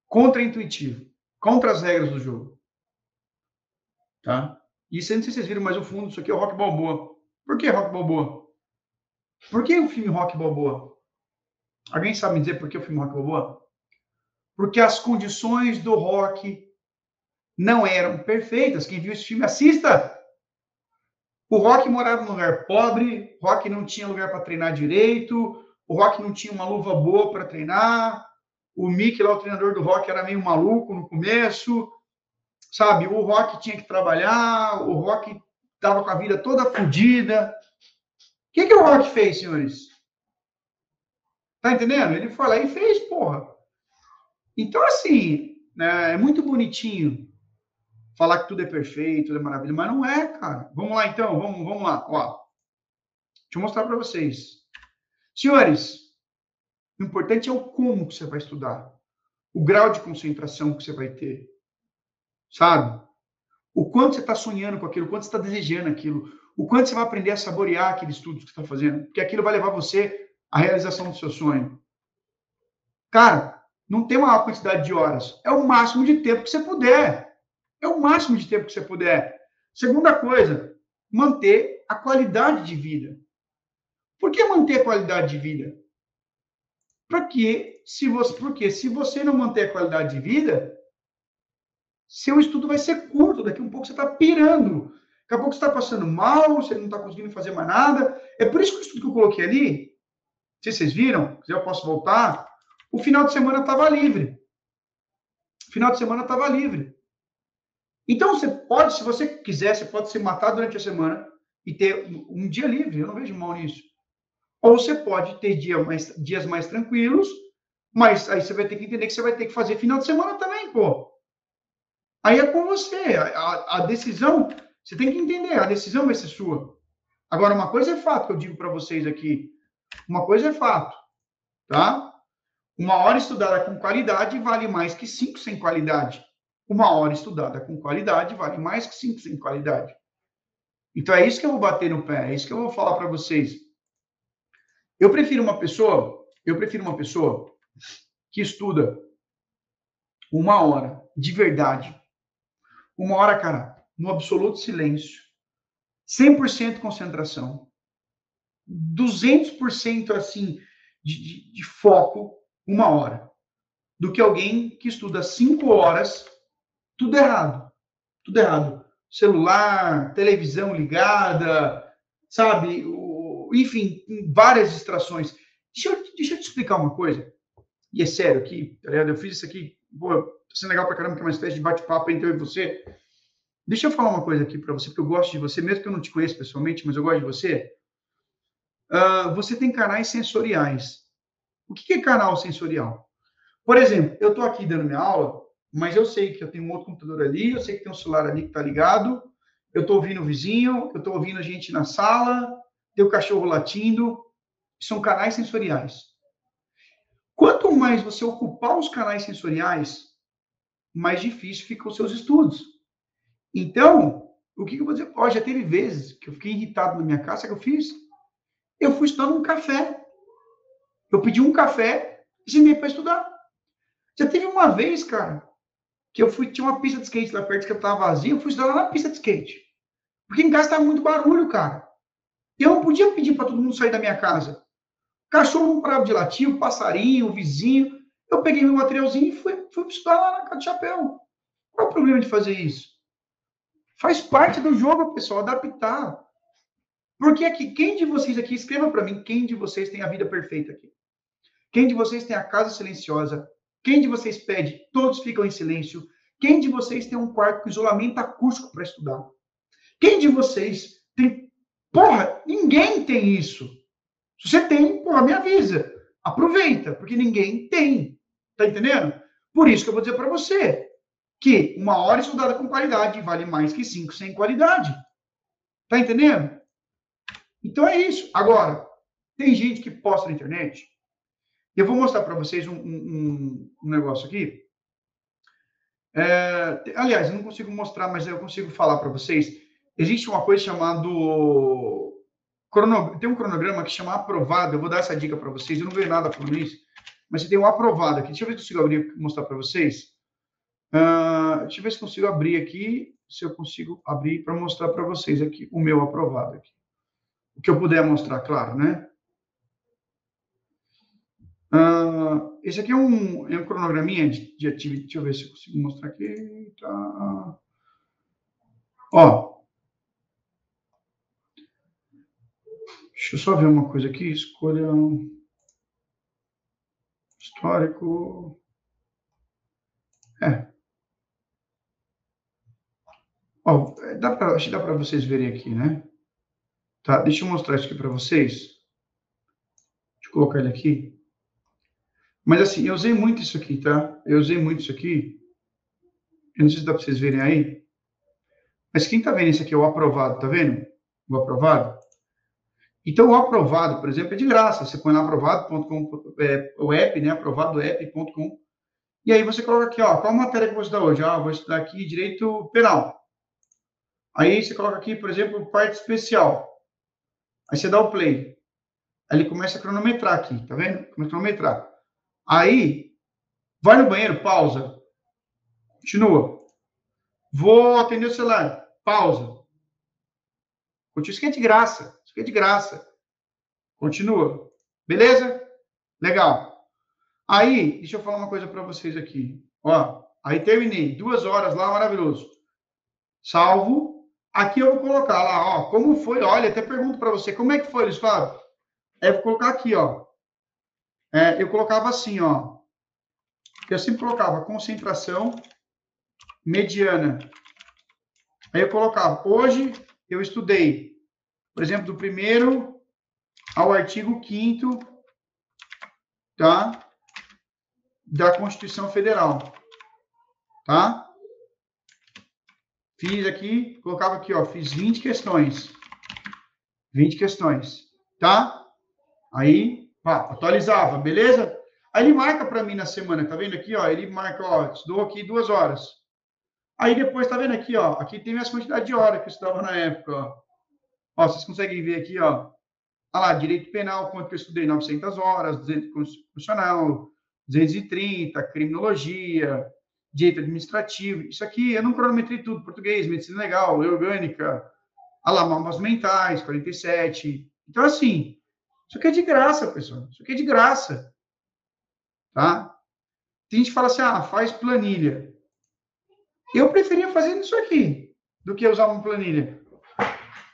Contra-intuitivo. Contra as regras do jogo. Tá? E não sei se vocês viram, mas o fundo disso aqui é o Rock Balboa. Por que Rock Balboa? Por que o filme Rock Balboa? Alguém sabe me dizer por que o filme Rock Balboa? porque as condições do rock não eram perfeitas. Quem viu esse filme, assista. O Rock morava num lugar pobre, o Rock não tinha lugar para treinar direito, o Rock não tinha uma luva boa para treinar, o Mickey, lá, o treinador do Rock, era meio maluco no começo, sabe? O Rock tinha que trabalhar, o Rock estava com a vida toda fodida. O que, que o Rock fez, senhores? Tá entendendo? Ele foi lá e fez, porra. Então, assim, né, é muito bonitinho falar que tudo é perfeito, tudo é maravilha, mas não é, cara. Vamos lá, então, vamos, vamos lá. Ó, deixa eu mostrar para vocês. Senhores, o importante é o como que você vai estudar, o grau de concentração que você vai ter, sabe? O quanto você está sonhando com aquilo, o quanto você está desejando aquilo, o quanto você vai aprender a saborear aquele estudo que você está fazendo, porque aquilo vai levar você à realização do seu sonho. Cara, não tem uma quantidade de horas. É o máximo de tempo que você puder. É o máximo de tempo que você puder. Segunda coisa, manter a qualidade de vida. Por que manter a qualidade de vida? Porque se você, porque se você não manter a qualidade de vida, seu estudo vai ser curto. Daqui a um pouco você está pirando. Daqui a pouco você está passando mal, você não está conseguindo fazer mais nada. É por isso que o estudo que eu coloquei ali, se vocês viram, se eu posso voltar, o final de semana estava livre. O final de semana estava livre. Então, você pode, se você quiser, você pode se matar durante a semana e ter um dia livre. Eu não vejo mal nisso. Ou você pode ter dia mais, dias mais tranquilos, mas aí você vai ter que entender que você vai ter que fazer final de semana também, pô. Aí é com você. A, a decisão, você tem que entender, a decisão vai ser sua. Agora, uma coisa é fato que eu digo para vocês aqui. Uma coisa é fato, tá? Uma hora estudada com qualidade vale mais que cinco sem qualidade. Uma hora estudada com qualidade vale mais que cinco sem qualidade. Então é isso que eu vou bater no pé, é isso que eu vou falar para vocês. Eu prefiro uma pessoa, eu prefiro uma pessoa que estuda uma hora de verdade. Uma hora, cara, no absoluto silêncio, 100% concentração, 200% assim de, de, de, foco, uma hora, do que alguém que estuda cinco horas, tudo errado, tudo errado, celular, televisão ligada, sabe, enfim, várias distrações. Deixa eu, deixa eu te explicar uma coisa, e é sério aqui, tá ligado? Eu fiz isso aqui, pô, tá sendo legal pra caramba, que é uma espécie de bate-papo entre eu e você. Deixa eu falar uma coisa aqui para você, porque eu gosto de você, mesmo que eu não te conheça pessoalmente, mas eu gosto de você. Uh, você tem canais sensoriais. O que é canal sensorial? Por exemplo, eu estou aqui dando minha aula, mas eu sei que eu tenho um outro computador ali, eu sei que tem um celular ali que está ligado, eu estou ouvindo o vizinho, eu estou ouvindo a gente na sala, tem o cachorro latindo. São canais sensoriais. Quanto mais você ocupar os canais sensoriais, mais difícil ficam os seus estudos. Então, o que, eu vou dizer? Ó, já teve vezes que eu fiquei irritado na minha casa, que eu fiz? Eu fui estudando um café. Eu pedi um café e sentei para estudar. Já teve uma vez, cara, que eu fui, tinha uma pista de skate lá perto que eu tava vazia, eu fui estudar lá na pista de skate. Porque em casa tava muito barulho, cara. Eu não podia pedir para todo mundo sair da minha casa. Cachorro não parava de latir, o passarinho, o vizinho. Eu peguei meu materialzinho e fui, fui estudar lá na casa de chapéu. Qual é o problema de fazer isso? Faz parte do jogo, pessoal, adaptar. Porque aqui, quem de vocês aqui, escreva para mim, quem de vocês tem a vida perfeita aqui? Quem de vocês tem a casa silenciosa? Quem de vocês pede, todos ficam em silêncio? Quem de vocês tem um quarto com isolamento acústico para estudar? Quem de vocês tem. Porra, ninguém tem isso. Se você tem, porra, me avisa. Aproveita, porque ninguém tem. Tá entendendo? Por isso que eu vou dizer para você que uma hora estudada com qualidade vale mais que cinco sem qualidade. Tá entendendo? Então é isso. Agora, tem gente que posta na internet. Eu vou mostrar para vocês um, um, um, negócio aqui. É, aliás, eu não consigo mostrar, mas eu consigo falar para vocês. Existe uma coisa chamada. Tem um cronograma que chama aprovado. Eu vou dar essa dica para vocês. Eu não vejo nada falando isso, mas você tem um aprovado aqui. Deixa eu ver se consigo abrir mostrar para vocês. Uh, deixa eu ver se consigo abrir aqui, se eu consigo abrir para mostrar para vocês aqui o meu aprovado aqui. O que eu puder mostrar, claro, né? Uh, esse aqui é um, é um cronograminha de, de atividade. Deixa eu ver se eu consigo mostrar aqui. Tá. Ó. Deixa eu só ver uma coisa aqui. Escolha histórico. É. Ó, dá pra, acho que dá para vocês verem aqui, né? Tá, deixa eu mostrar isso aqui para vocês. Deixa eu colocar ele aqui. Mas assim, eu usei muito isso aqui, tá? Eu usei muito isso aqui. Eu não sei se dá para vocês verem aí. Mas quem tá vendo isso aqui é o aprovado, tá vendo? O aprovado. Então, o aprovado, por exemplo, é de graça. Você põe lá aprovado.com, é, o app, né? aprovadoapp.com. E aí você coloca aqui, ó, qual matéria que vou estudar hoje? Ah, vou estudar aqui direito penal. Aí você coloca aqui, por exemplo, parte especial. Aí você dá o play. Aí ele começa a cronometrar aqui, tá vendo? Começa a cronometrar. Aí, vai no banheiro, pausa. Continua. Vou atender o celular. Pausa. Continua. Isso aqui é de graça. Isso aqui é de graça. Continua. Beleza? Legal. Aí, deixa eu falar uma coisa para vocês aqui. Ó, aí terminei. Duas horas lá, maravilhoso. Salvo. Aqui eu vou colocar lá, ó, como foi, olha, até pergunto para você, como é que foi, Flávio? É, vou colocar aqui, ó. É, eu colocava assim, ó. Eu sempre colocava concentração mediana. Aí eu colocava, hoje eu estudei, por exemplo, do primeiro ao artigo 5 tá? Da Constituição Federal. Tá? Fiz aqui, colocava aqui, ó, fiz 20 questões. 20 questões, tá? Aí, pá, atualizava, beleza? Aí ele marca para mim na semana, tá vendo aqui, ó? Ele marca, ó, estudou aqui duas horas. Aí depois, tá vendo aqui, ó? Aqui tem as quantidades de horas que eu estudava na época, ó. Ó, vocês conseguem ver aqui, ó. Olha lá, direito penal, quanto que eu estudei? 900 horas, 200 constitucional, 230, criminologia, direito administrativo. Isso aqui eu não cronometrei tudo: português, medicina legal, orgânica, alamamas mentais, 47. Então, assim, isso aqui é de graça, pessoal. Isso aqui é de graça. Tá? Tem gente que fala assim: ah, faz planilha. Eu preferia fazer isso aqui do que usar uma planilha.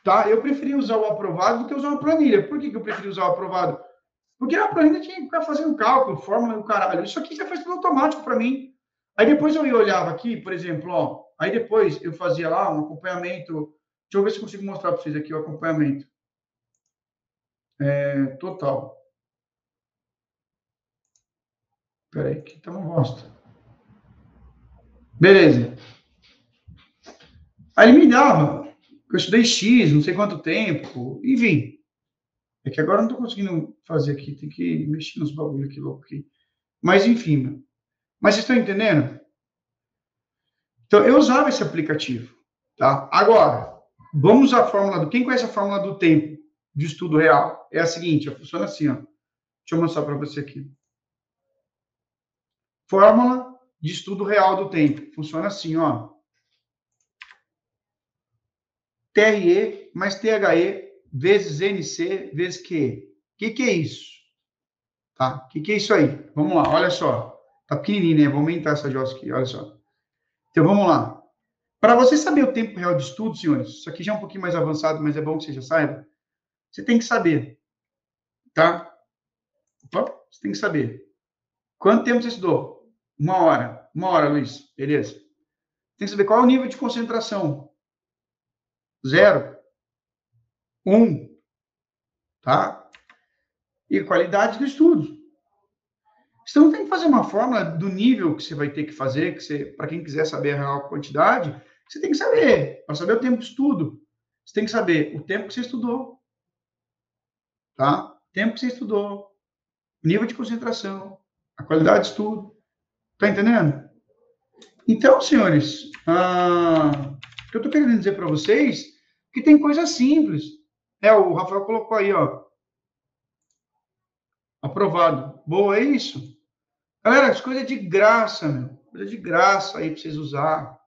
Tá? Eu preferia usar o aprovado do que usar uma planilha. Por que, que eu preferia usar o aprovado? Porque na planilha tinha que ficar fazendo cálculo, fórmula do caralho. Isso aqui já faz tudo automático para mim. Aí depois eu ia olhava aqui, por exemplo, ó, aí depois eu fazia lá um acompanhamento. Deixa eu ver se consigo mostrar para vocês aqui o acompanhamento. É, total. Espera aí, que tá uma bosta. Beleza. Aí ele me dava, eu estudei X, não sei quanto tempo, enfim. É que agora eu não estou conseguindo fazer aqui, tem que mexer nos bagulho aqui louco aqui. Mas enfim, mas vocês estão entendendo? Então, eu usava esse aplicativo, tá? Agora, vamos à fórmula do... Quem conhece a fórmula do tempo de estudo real? É a seguinte, funciona assim, ó. Deixa eu mostrar para você aqui. Fórmula de estudo real do tempo. Funciona assim, ó. TRE mais THE vezes NC vezes QE. O que, que é isso? Tá? O que, que é isso aí? Vamos lá, olha só. Tá pequenininho, né? Vou aumentar essa JOS aqui, olha só. Então, vamos lá. Para você saber o tempo real de estudo, senhores, isso aqui já é um pouquinho mais avançado, mas é bom que você já saiba. Você tem que saber, tá? Opa, você tem que saber. Quanto tempo você estudou? Uma hora. Uma hora, Luiz. Beleza. Tem que saber qual é o nível de concentração. Zero. Um. Tá? E qualidade do estudo. Então tem que fazer uma fórmula do nível que você vai ter que fazer, que você, para quem quiser saber a real quantidade, você tem que saber. Para saber o tempo de estudo, você tem que saber o tempo que você estudou. Tá? Tempo que você estudou, nível de concentração, a qualidade de estudo. Tá entendendo? Então, senhores, ah, o que eu estou querendo dizer para vocês é que tem coisa simples. É, o Rafael colocou aí, ó. Aprovado. Boa, é isso? Galera, as coisas de graça, meu. Coisa de graça aí pra vocês usar.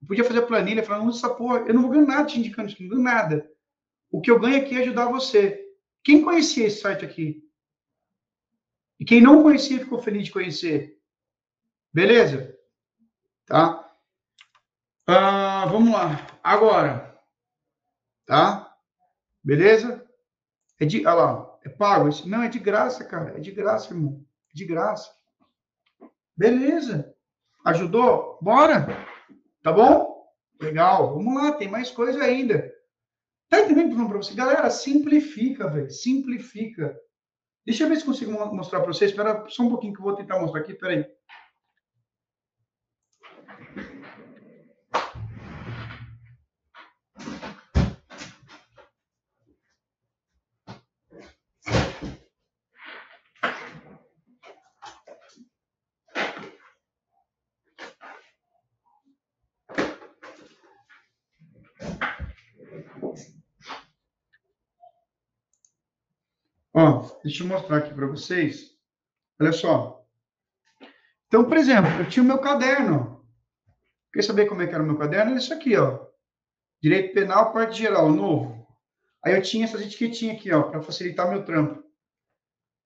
Eu podia fazer planilha falando, usa essa porra. Eu não vou ganhar nada te indicando isso, não ganho nada. O que eu ganho aqui é ajudar você. Quem conhecia esse site aqui? E quem não conhecia ficou feliz de conhecer. Beleza? Tá? Ah, vamos lá. Agora. Tá? Beleza? É de, olha lá, pago. Não, é de graça, cara. É de graça, irmão. É de graça. Beleza. Ajudou? Bora. Tá bom? Legal. Vamos lá, tem mais coisa ainda. Tá entendendo para você? Galera, simplifica, velho. Simplifica. Deixa eu ver se consigo mostrar para vocês. Espera só um pouquinho que eu vou tentar mostrar aqui. Peraí. Ó, deixa eu mostrar aqui para vocês. Olha só. Então, por exemplo, eu tinha o meu caderno. Quer saber como é que era o meu caderno? Era isso aqui, ó. Direito penal, parte geral, novo. Aí eu tinha essas etiquetinhas aqui, ó, para facilitar meu trampo.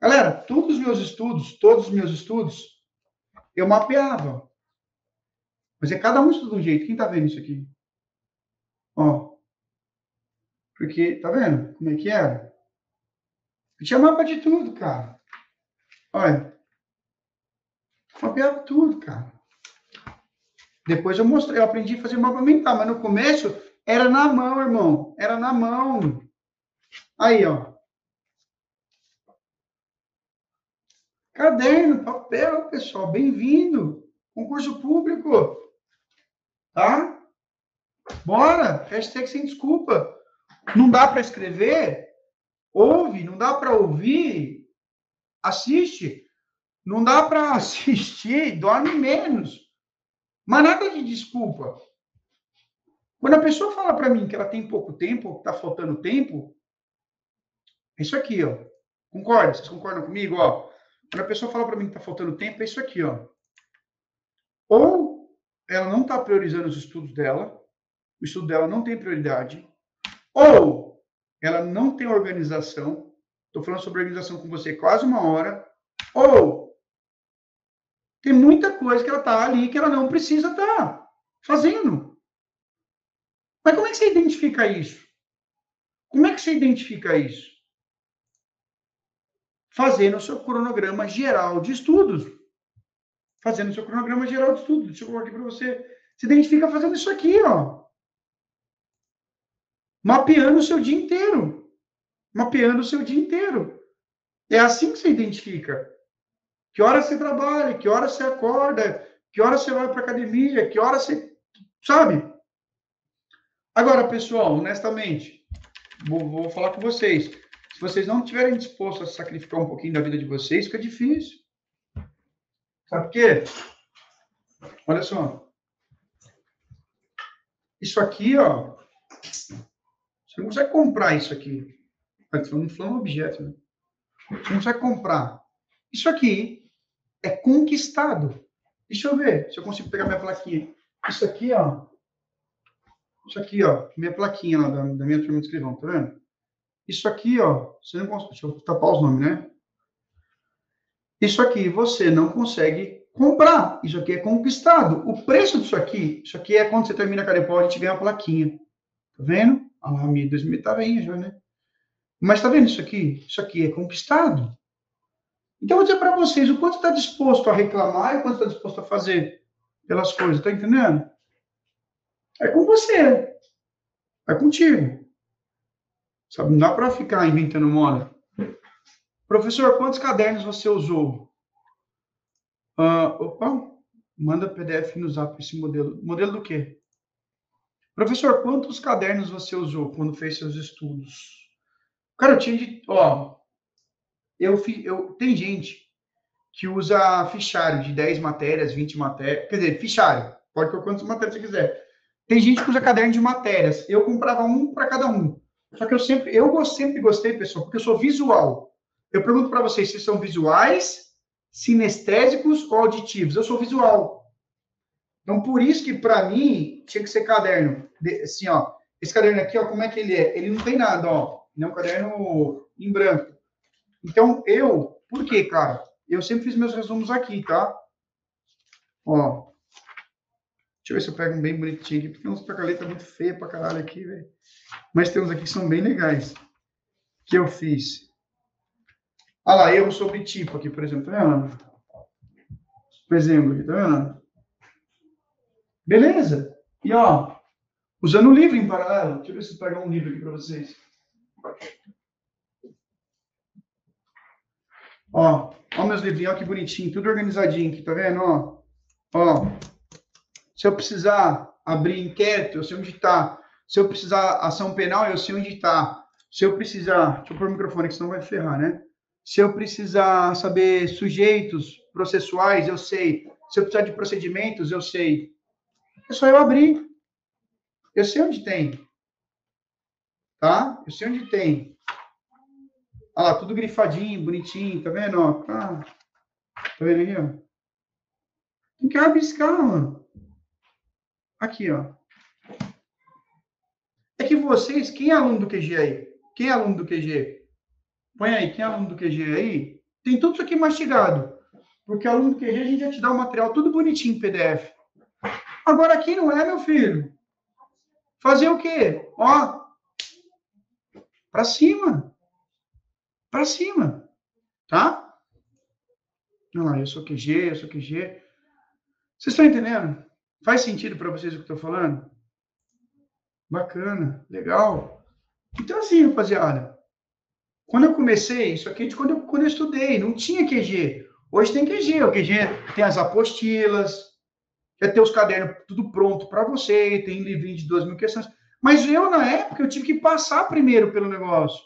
Galera, todos os meus estudos, todos os meus estudos, eu mapeava. Mas é cada um estuda de um jeito. Quem tá vendo isso aqui? Ó. Porque, tá vendo como é que era? Eu tinha mapa de tudo, cara. Olha. Mapeava tudo, cara. Depois eu mostrei, eu aprendi a fazer mapa mental, mas no começo era na mão, irmão. Era na mão. Aí, ó. Caderno, papel, pessoal. Bem-vindo. Concurso público. Tá? Bora. Hashtag sem desculpa. Não dá para escrever? ouve, não dá para ouvir, assiste. Não dá para assistir, dorme menos. Mas nada de desculpa. Quando a pessoa fala para mim que ela tem pouco tempo, que está faltando tempo, é isso aqui, ó. Concorda? Vocês concordam comigo? Ó, quando a pessoa fala para mim que está faltando tempo, é isso aqui, ó. Ou ela não está priorizando os estudos dela, o estudo dela não tem prioridade, ou ela não tem organização, estou falando sobre organização com você quase uma hora, ou tem muita coisa que ela está ali que ela não precisa estar tá fazendo. Mas como é que você identifica isso? Como é que você identifica isso? Fazendo o seu cronograma geral de estudos. Fazendo o seu cronograma geral de estudos. Deixa eu colocar aqui para você. Se identifica fazendo isso aqui, ó. Mapeando o seu dia inteiro. Mapeando o seu dia inteiro. É assim que você identifica. Que hora você trabalha, que hora você acorda, que hora você vai para academia, que hora você. Sabe? Agora, pessoal, honestamente, vou, vou falar com vocês. Se vocês não estiverem dispostos a sacrificar um pouquinho da vida de vocês, fica difícil. Sabe por quê? Olha só. Isso aqui, ó. Você não consegue comprar isso aqui. Não falando objeto, né? Você não consegue comprar. Isso aqui é conquistado. Deixa eu ver se eu consigo pegar minha plaquinha. Isso aqui, ó. Isso aqui, ó, minha plaquinha lá da, da minha turma de escrivão, tá vendo? Isso aqui, ó, você não consegue, deixa eu tapar os nomes, né? Isso aqui você não consegue comprar. Isso aqui é conquistado. O preço disso aqui, isso aqui é quando você termina a Carepó, a gente ganha a plaquinha. Tá vendo? A lá, minha 2000 tá vendo já, né? Mas tá vendo isso aqui? Isso aqui é conquistado. Então, eu vou dizer para vocês o quanto está disposto a reclamar e o quanto está disposto a fazer pelas coisas, tá entendendo? É com você. É contigo. Sabe, não dá para ficar inventando moda. Professor, quantos cadernos você usou? Uh, opa, manda PDF no zap esse modelo. Modelo do quê? Professor, quantos cadernos você usou quando fez seus estudos? Cara, eu tinha de. Ó, eu, eu, tem gente que usa fichário de 10 matérias, 20 matérias. Quer dizer, fichário. Pode colocar quantas matérias você quiser. Tem gente que usa caderno de matérias. Eu comprava um para cada um. Só que eu sempre, eu sempre gostei, pessoal, porque eu sou visual. Eu pergunto para vocês se são visuais, sinestésicos ou auditivos. Eu sou visual. Então, por isso que para mim tinha que ser caderno. De, assim, ó. Esse caderno aqui, ó, como é que ele é? Ele não tem nada, ó. Ele é um caderno em branco. Então, eu, por quê, cara? Eu sempre fiz meus resumos aqui, tá? Ó, Deixa eu ver se eu pego um bem bonitinho aqui, porque tem uns pra caleta muito feia pra caralho aqui, velho. Mas tem uns aqui que são bem legais. Que eu fiz. Olha lá, erro sobre tipo aqui, por exemplo. Tá vendo? Por exemplo, aqui, tá vendo? Beleza. E ó, usando o livro em paralelo. Deixa eu ver se eu pego um livro aqui para vocês. Ó, ó meus livrinhos, ó que bonitinho, tudo organizadinho aqui, tá vendo? Ó, ó. Se eu precisar abrir inquérito, eu sei onde está. Se eu precisar ação penal, eu sei onde está. Se eu precisar. Deixa eu pôr o microfone aqui, senão vai ferrar, né? Se eu precisar saber sujeitos processuais, eu sei. Se eu precisar de procedimentos, eu sei. É só eu abrir. Eu sei onde tem. Tá? Eu sei onde tem. Olha lá, tudo grifadinho, bonitinho, tá vendo? Ó, ah, tá vendo aqui, ó? Tem que rabiscar, mano. Aqui, ó. É que vocês, quem é aluno do QG aí? Quem é aluno do QG? Põe aí, quem é aluno do QG aí? Tem tudo isso aqui mastigado. Porque aluno do QG a gente já te dá o material tudo bonitinho em PDF. Agora aqui não é, meu filho. Fazer o quê? Ó. Para cima. Para cima. Tá? Olha lá, eu sou QG, eu sou QG. Vocês estão entendendo? Faz sentido para vocês o que eu estou falando? Bacana, legal. Então, assim, rapaziada, quando eu comecei, isso aqui é de quando eu, quando eu estudei, não tinha QG. Hoje tem QG, o QG tem as apostilas, quer ter os cadernos tudo pronto para você, tem livrinho de duas mil questões. Mas eu, na época, eu tive que passar primeiro pelo negócio.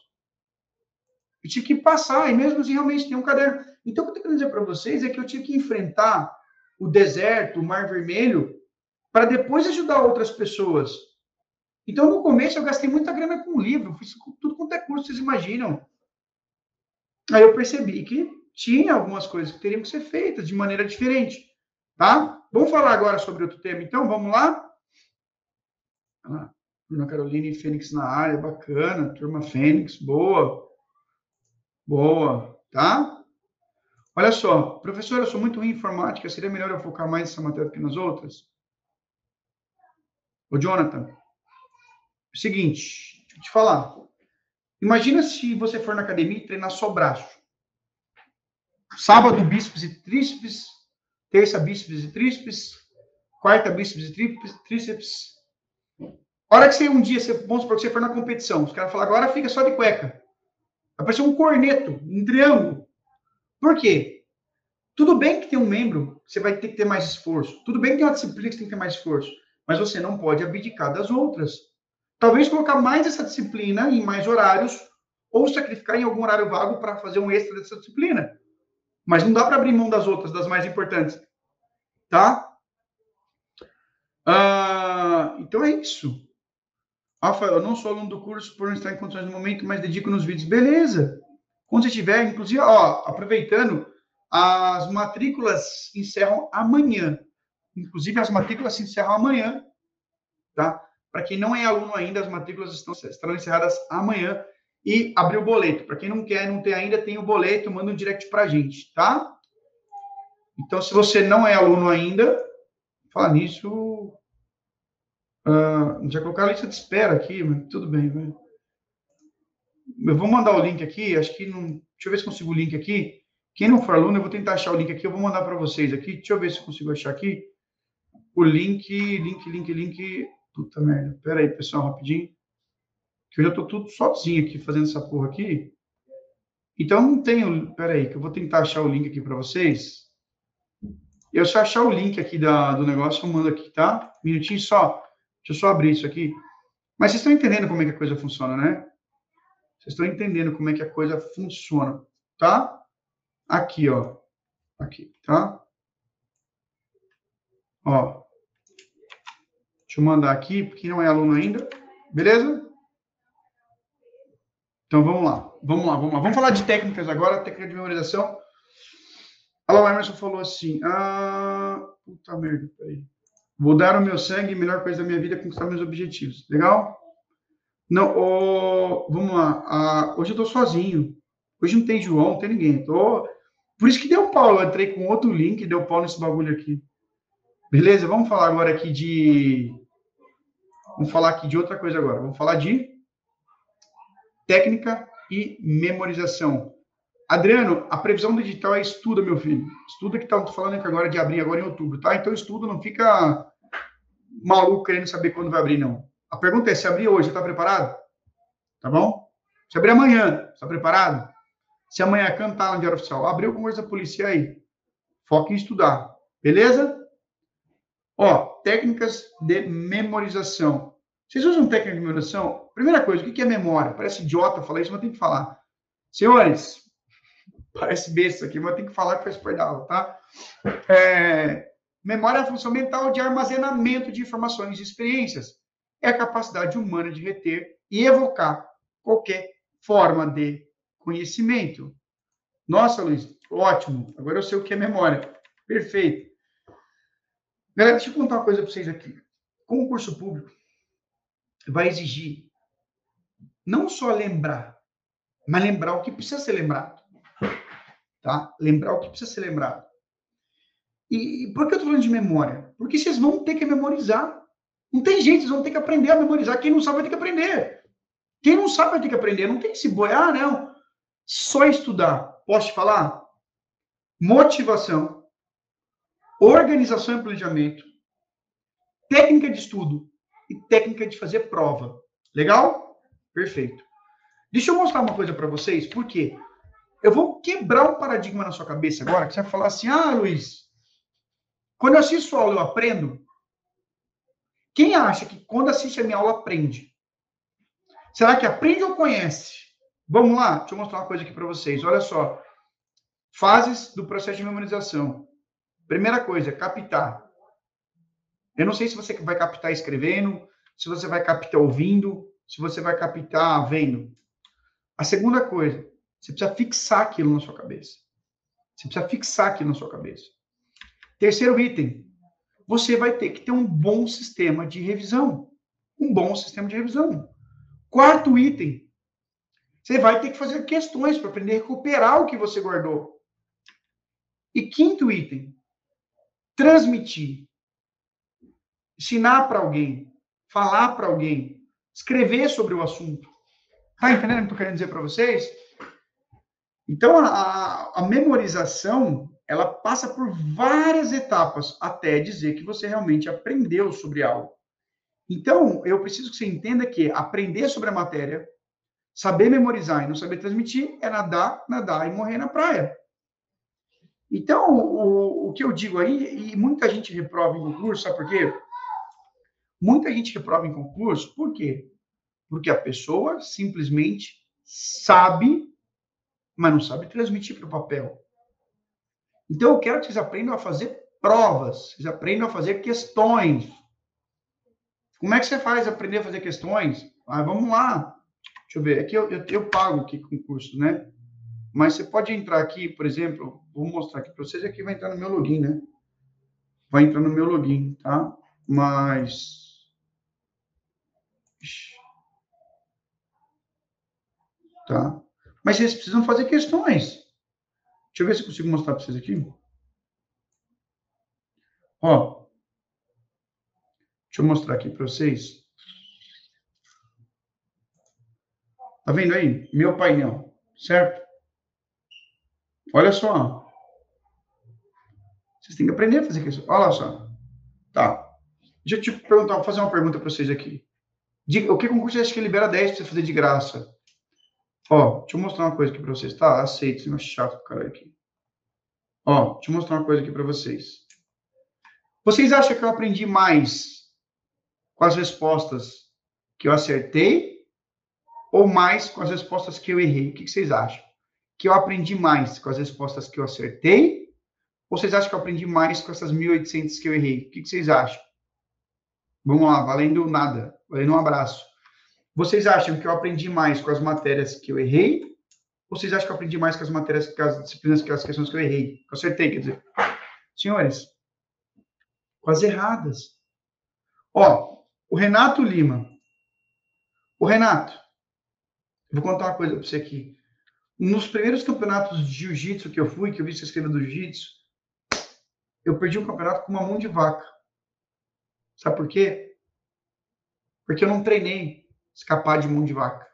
Eu tive que passar, e mesmo assim, realmente tem um caderno. Então, o que eu tenho que dizer para vocês é que eu tive que enfrentar o deserto, o mar vermelho, para depois ajudar outras pessoas. Então, no começo, eu gastei muita grana com livro, fiz tudo quanto é curso, vocês imaginam. Aí eu percebi que tinha algumas coisas que teriam que ser feitas de maneira diferente, tá? Vamos falar agora sobre outro tema, então? Vamos lá? Ah, Turma Caroline Fênix na área, bacana. Turma Fênix, boa. Boa, tá? Olha só, professor, eu sou muito ruim em informática, seria melhor eu focar mais nessa matéria do que nas outras? Ô, Jonathan, seguinte, deixa eu te falar. Imagina se você for na academia e treinar só braço. Sábado, bíceps e tríceps. Terça, bíceps e tríceps. Quarta, bíceps e tríceps. Hora que você um dia, você, vamos supor que você for na competição, os caras falam, agora fica só de cueca. Vai parecer um corneto, um triângulo. Por quê? Tudo bem que tem um membro, você vai ter que ter mais esforço. Tudo bem que tem uma disciplina que você tem que ter mais esforço. Mas você não pode abdicar das outras. Talvez colocar mais essa disciplina em mais horários, ou sacrificar em algum horário vago para fazer um extra dessa disciplina. Mas não dá para abrir mão das outras, das mais importantes. Tá? Ah, então é isso. Rafael, eu não sou aluno do curso por não estar em condições no momento, mas dedico nos vídeos. Beleza. Quando você tiver, inclusive, ó, aproveitando, as matrículas encerram amanhã. Inclusive, as matrículas se encerram amanhã, tá? Para quem não é aluno ainda, as matrículas estão, estarão encerradas amanhã e abrir o boleto. Para quem não quer, não tem ainda, tem o boleto, manda um direct para a gente, tá? Então, se você não é aluno ainda, fala nisso, uh, já colocar a lista de espera aqui, mas tudo bem, vai. Eu vou mandar o link aqui, acho que não. Deixa eu ver se consigo o link aqui. Quem não for aluno, eu vou tentar achar o link aqui, eu vou mandar para vocês aqui. Deixa eu ver se eu consigo achar aqui. O link, link, link, link. Puta merda. Pera aí, pessoal, rapidinho. Que eu já tô tudo sozinho aqui fazendo essa porra aqui. Então não tenho. Pera aí, que eu vou tentar achar o link aqui para vocês. Eu só achar o link aqui da, do negócio, eu mando aqui, tá? Minutinho só. Deixa eu só abrir isso aqui. Mas vocês estão entendendo como é que a coisa funciona, né? Vocês estão entendendo como é que a coisa funciona, tá? Aqui, ó. Aqui, tá? Ó. Deixa eu mandar aqui, porque não é aluno ainda. Beleza? Então vamos lá. Vamos lá, vamos lá. Vamos falar de técnicas agora, técnica de memorização. Olha o Emerson falou assim. Ah, puta merda, peraí. Vou dar o meu sangue, melhor coisa da minha vida conquistar meus objetivos. Legal? Não, oh, vamos lá. Ah, hoje eu tô sozinho. Hoje não tem João, não tem ninguém. Tô... Por isso que deu pau. Eu entrei com outro link, deu pau nesse bagulho aqui. Beleza? Vamos falar agora aqui de. Vamos falar aqui de outra coisa agora. Vamos falar de técnica e memorização. Adriano, a previsão digital é estuda, meu filho. Estuda que tá falando aqui agora de abrir agora em outubro, tá? Então estuda, não fica maluco querendo saber quando vai abrir, não. A pergunta é: se abrir hoje, está preparado? Tá bom? Se abrir amanhã, está preparado? Se amanhã cantar no Diário Oficial, abriu com da polícia aí. Foque em estudar. Beleza? Ó, técnicas de memorização. Vocês usam técnica de memorização? Primeira coisa, o que é memória? Parece idiota falar isso, mas tem que falar. Senhores, parece besta aqui, mas tem que falar que faz parte da aula, tá? É, memória é a função mental de armazenamento de informações e experiências. É a capacidade humana de reter e evocar qualquer forma de conhecimento. Nossa, Luiz, ótimo. Agora eu sei o que é memória. Perfeito. Galera, deixa eu contar uma coisa para vocês aqui. Concurso público vai exigir não só lembrar, mas lembrar o que precisa ser lembrado tá? Lembrar o que precisa ser lembrado. E por que eu estou falando de memória? Porque vocês vão ter que memorizar. Não tem jeito, vocês vão ter que aprender a memorizar. Quem não sabe vai ter que aprender. Quem não sabe vai ter que aprender. Não tem que se boiar, não. Só estudar. Posso te falar? Motivação, organização e planejamento, técnica de estudo e técnica de fazer prova. Legal? Perfeito. Deixa eu mostrar uma coisa para vocês, por quê? Eu vou quebrar um paradigma na sua cabeça agora, que você vai falar assim: ah, Luiz, quando eu assisto a aula eu aprendo. Quem acha que quando assiste a minha aula aprende? Será que aprende ou conhece? Vamos lá, deixa eu mostrar uma coisa aqui para vocês. Olha só. Fases do processo de memorização. Primeira coisa, captar. Eu não sei se você vai captar escrevendo, se você vai captar ouvindo, se você vai captar vendo. A segunda coisa, você precisa fixar aquilo na sua cabeça. Você precisa fixar aquilo na sua cabeça. Terceiro item, você vai ter que ter um bom sistema de revisão. Um bom sistema de revisão. Quarto item, você vai ter que fazer questões para aprender a recuperar o que você guardou. E quinto item, transmitir. Ensinar para alguém, falar para alguém, escrever sobre o assunto. Tá entendendo o que eu tô querendo dizer para vocês? Então, a, a, memorização, ela passa por várias etapas até dizer que você realmente aprendeu sobre algo. Então, eu preciso que você entenda que aprender sobre a matéria, saber memorizar e não saber transmitir é nadar, nadar e morrer na praia. Então, o, o que eu digo aí, e muita gente reprova em concurso, sabe por quê? Muita gente reprova em concurso, por quê? Porque a pessoa simplesmente sabe, mas não sabe transmitir para o papel. Então, eu quero que vocês aprendam a fazer provas, vocês aprendam a fazer questões. Como é que você faz aprender a fazer questões? Ah, vamos lá. Deixa eu ver. Aqui eu, eu, eu pago aqui concurso, né? Mas você pode entrar aqui, por exemplo, vou mostrar aqui para vocês, aqui vai entrar no meu login, né? Vai entrar no meu login, tá? Mas... Tá? Mas vocês precisam fazer questões. Deixa eu ver se eu consigo mostrar para vocês aqui. Ó. Deixa eu mostrar aqui para vocês. Tá vendo aí? Meu painel, certo? Olha só. Vocês têm que aprender a fazer isso. Olha só. Tá. Deixa eu te perguntar, vou fazer uma pergunta para vocês aqui. Diga, o que concurso você acha que libera 10 para você fazer de graça? Ó, deixa eu mostrar uma coisa aqui para vocês. Tá, aceito, isso é chato cara aqui. Ó, deixa eu mostrar uma coisa aqui para vocês. Vocês acham que eu aprendi mais com as respostas que eu acertei ou mais com as respostas que eu errei? O que vocês acham? que eu aprendi mais com as respostas que eu acertei? Ou vocês acham que eu aprendi mais com essas 1.800 que eu errei? O que, que vocês acham? Vamos lá, valendo nada, valendo um abraço. Vocês acham que eu aprendi mais com as matérias que eu errei? Ou vocês acham que eu aprendi mais com as matérias, com as disciplinas, com as questões que eu errei? Que eu acertei, quer dizer. Senhores, com as erradas. Ó, o Renato Lima. O Renato, vou contar uma coisa para você aqui. Nos primeiros campeonatos de jiu-jitsu que eu fui, que eu vi você escrever do jiu-jitsu, eu perdi um campeonato com uma mão de vaca. Sabe por quê? Porque eu não treinei escapar de mão de vaca.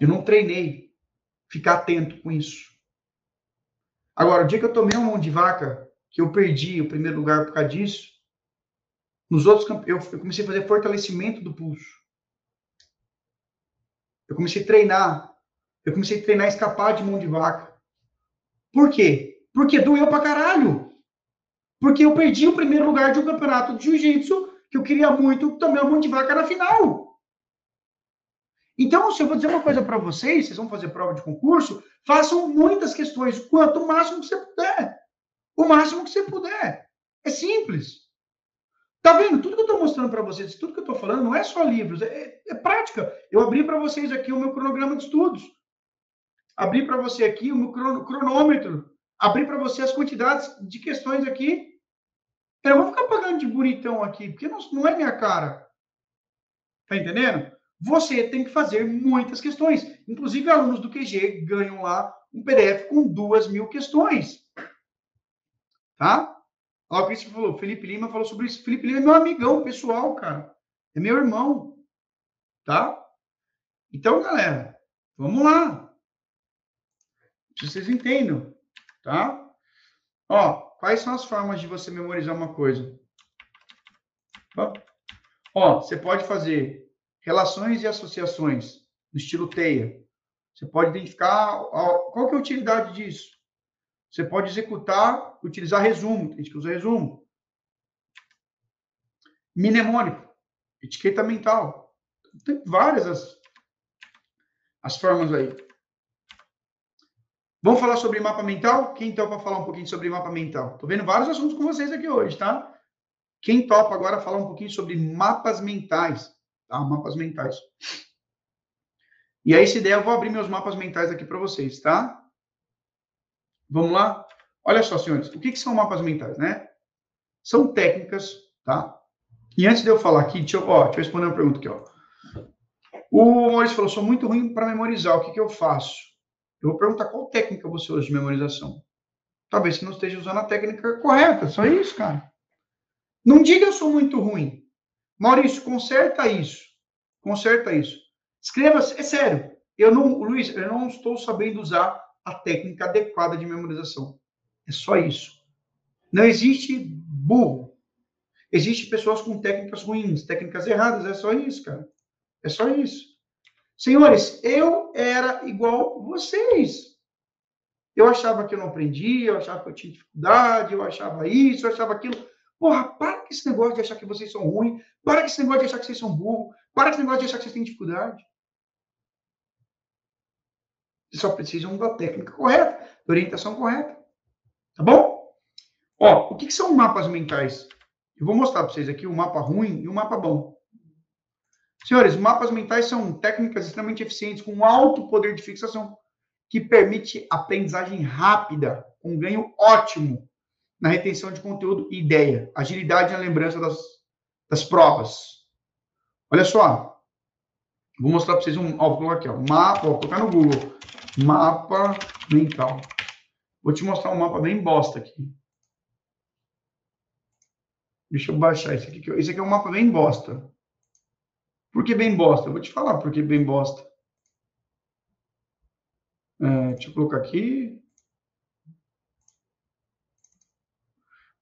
Eu não treinei ficar atento com isso. Agora, o dia que eu tomei uma mão de vaca, que eu perdi o primeiro lugar por causa disso, nos outros eu comecei a fazer fortalecimento do pulso. Eu comecei a treinar eu comecei a treinar escapar de mão de vaca. Por quê? Porque doeu pra caralho. Porque eu perdi o primeiro lugar de um campeonato de jiu-jitsu, que eu queria muito tomar mão de vaca na final. Então, se eu vou dizer uma coisa para vocês, vocês vão fazer prova de concurso, façam muitas questões, quanto o máximo que você puder. O máximo que você puder. É simples. Tá vendo? Tudo que eu estou mostrando para vocês, tudo que eu estou falando, não é só livros, é, é prática. Eu abri para vocês aqui o meu cronograma de estudos abrir para você aqui o cronômetro, abrir para você as quantidades de questões aqui. Eu vou ficar pagando de bonitão aqui, porque não, não é minha cara. Tá entendendo? Você tem que fazer muitas questões. Inclusive, alunos do QG ganham lá um PDF com duas mil questões. Tá? Olha o você falou. Felipe Lima falou sobre isso. Felipe Lima é meu amigão pessoal, cara. É meu irmão. Tá? Então, galera, vamos lá vocês entendam, tá? Ó, quais são as formas de você memorizar uma coisa? Ó, você pode fazer relações e associações no estilo teia. Você pode identificar qual que é a utilidade disso. Você pode executar, utilizar resumo, tem gente usa resumo. Mnemônico, etiqueta mental. Tem várias as, as formas aí. Vamos falar sobre mapa mental? Quem topa falar um pouquinho sobre mapa mental? Estou vendo vários assuntos com vocês aqui hoje, tá? Quem topa agora falar um pouquinho sobre mapas mentais? Tá? Mapas mentais. E aí, se der, eu vou abrir meus mapas mentais aqui para vocês, tá? Vamos lá? Olha só, senhores, o que, que são mapas mentais, né? são técnicas, tá? E antes de eu falar aqui, deixa eu, ó, deixa eu responder uma pergunta aqui, ó. O Maurício falou, sou muito ruim para memorizar, o que, que eu faço? Eu vou perguntar qual técnica você usa de memorização. Talvez você não esteja usando a técnica correta, só isso, cara. Não diga eu sou muito ruim. Maurício, conserta isso. Conserta isso. Escreva, é sério. Eu não, Luiz, eu não estou sabendo usar a técnica adequada de memorização. É só isso. Não existe burro. Existem pessoas com técnicas ruins, técnicas erradas. É só isso, cara. É só isso. Senhores, eu era igual vocês. Eu achava que eu não aprendia, eu achava que eu tinha dificuldade, eu achava isso, eu achava aquilo. Porra, para com esse negócio de achar que vocês são ruins, para com esse negócio de achar que vocês são burros, para com esse negócio de achar que vocês têm dificuldade. Vocês só precisam da técnica correta, da orientação correta. Tá bom? Ó, o que, que são mapas mentais? Eu vou mostrar para vocês aqui o mapa ruim e o mapa bom. Senhores, mapas mentais são técnicas extremamente eficientes com alto poder de fixação que permite aprendizagem rápida, um ganho ótimo na retenção de conteúdo e ideia, agilidade na lembrança das, das provas. Olha só, vou mostrar para vocês um, ó, vou aqui, ó, mapa, vou colocar no Google, mapa mental. Vou te mostrar um mapa bem bosta aqui. Deixa eu baixar esse aqui. Esse aqui é um mapa bem bosta. Por que bem bosta? Eu vou te falar por que bem bosta. É, deixa eu colocar aqui.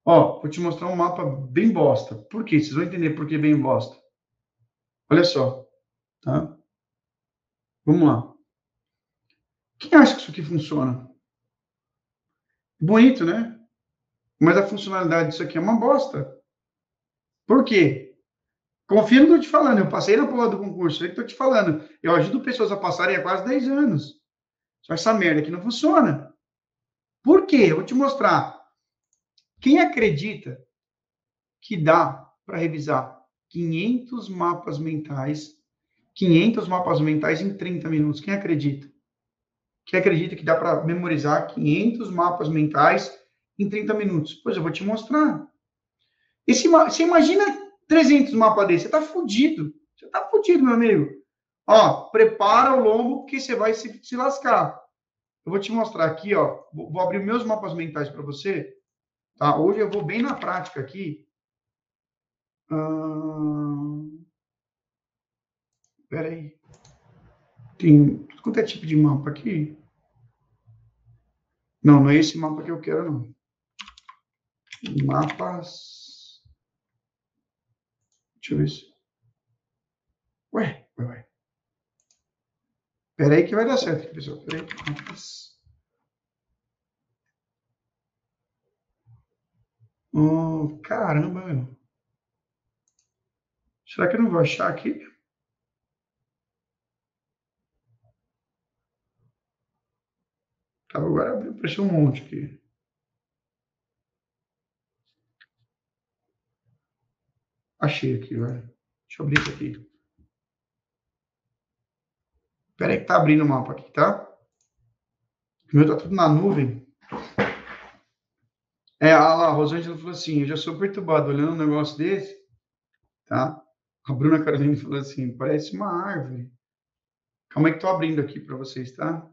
Ó, vou te mostrar um mapa bem bosta. Por quê? Vocês vão entender por que bem bosta. Olha só, tá? Vamos lá. Quem acha que isso aqui funciona? Bonito, né? Mas a funcionalidade disso aqui é uma bosta. Por quê? Confia no que eu tô te falando. Eu passei na porra do concurso. Eu tô te falando. Eu ajudo pessoas a passarem há quase 10 anos. Só essa merda aqui não funciona. Por quê? Eu vou te mostrar. Quem acredita que dá para revisar 500 mapas mentais, 500 mapas mentais em 30 minutos? Quem acredita? Quem acredita que dá para memorizar 500 mapas mentais em 30 minutos? Pois eu vou te mostrar. Esse, você imagina 300 mapas desse, você tá fudido. Você tá fudido, meu amigo. Ó, prepara o lombo que você vai se, se lascar. Eu vou te mostrar aqui, ó. Vou, vou abrir meus mapas mentais para você. Tá? Hoje eu vou bem na prática aqui. Hum... Pera aí. Tem tudo quanto é tipo de mapa aqui. Não, não é esse mapa que eu quero, não. Mapas. Deixa eu ver se. Ué, ué, ué. Espera aí que vai dar certo aqui, pessoal. Espera aí. Oh, caramba, meu. Será que eu não vou achar aqui? Tá, agora apareceu um monte aqui. Achei aqui, vai. Deixa eu abrir isso aqui. Espera aí que tá abrindo o mapa aqui, tá? O meu tá tudo na nuvem. É, a, a Rosângela falou assim, eu já sou perturbado olhando um negócio desse, tá? A Bruna Carolina falou assim, parece uma árvore. Calma aí que tô abrindo aqui para vocês, tá?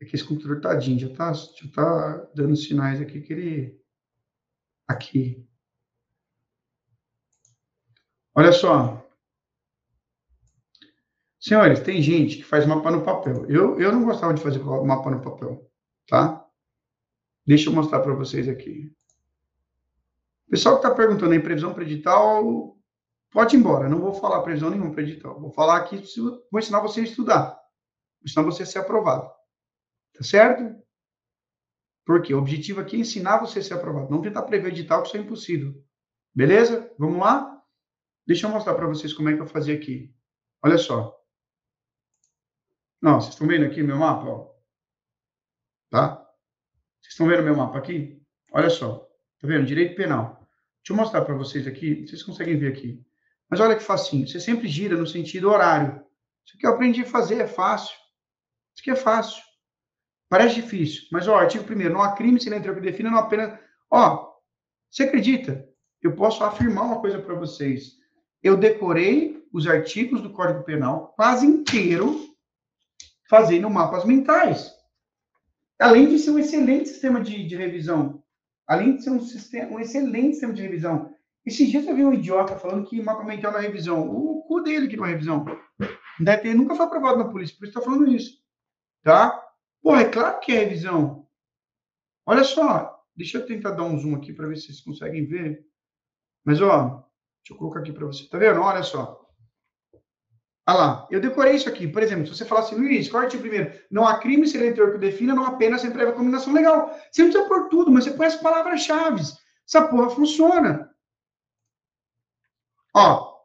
É que esse computador tadinho, já tá, já tá dando sinais aqui que ele... Aqui. Olha só. Senhores, tem gente que faz mapa no papel. Eu, eu não gostava de fazer mapa no papel, tá? Deixa eu mostrar para vocês aqui. O pessoal que está perguntando aí previsão para edital, pode ir embora. Não vou falar previsão nenhuma para edital. Vou falar aqui, vou ensinar você a estudar. Vou ensinar você a ser aprovado. Tá certo? Porque o objetivo aqui é ensinar você a ser aprovado. Não tentar prever edital, que isso é impossível. Beleza? Vamos lá? Deixa eu mostrar para vocês como é que eu fazia aqui. Olha só. Não, vocês estão vendo aqui meu mapa? Ó. Tá? Vocês estão vendo meu mapa aqui? Olha só. Tá vendo? Direito penal. Deixa eu mostrar para vocês aqui. Vocês conseguem ver aqui. Mas olha que facinho. Você sempre gira no sentido horário. Isso aqui eu aprendi a fazer, é fácil. Isso aqui é fácil. Parece difícil. Mas, ó, artigo primeiro, não há crime sem letra que defina, não apenas... Ó, Você acredita? Eu posso afirmar uma coisa para vocês. Eu decorei os artigos do Código Penal quase inteiro fazendo mapas mentais. Além de ser um excelente sistema de, de revisão. Além de ser um, sistema, um excelente sistema de revisão. Esses dias eu vi um idiota falando que mapa mental na é revisão. O cu dele que não é revisão. Deve ter, nunca foi aprovado na polícia, por isso está falando isso. Tá? Pô, é claro que é revisão. Olha só, deixa eu tentar dar um zoom aqui para ver se vocês conseguem ver. Mas, ó, deixa eu colocar aqui para você. Tá vendo? Olha só. Olha lá, eu decorei isso aqui. Por exemplo, se você falar assim, Luiz, corte primeiro. Não há crime se eleitor que o defina, não apenas sem prévia combinação legal. Você não precisa pôr tudo, mas você põe as palavras-chave. Essa porra funciona. Ó,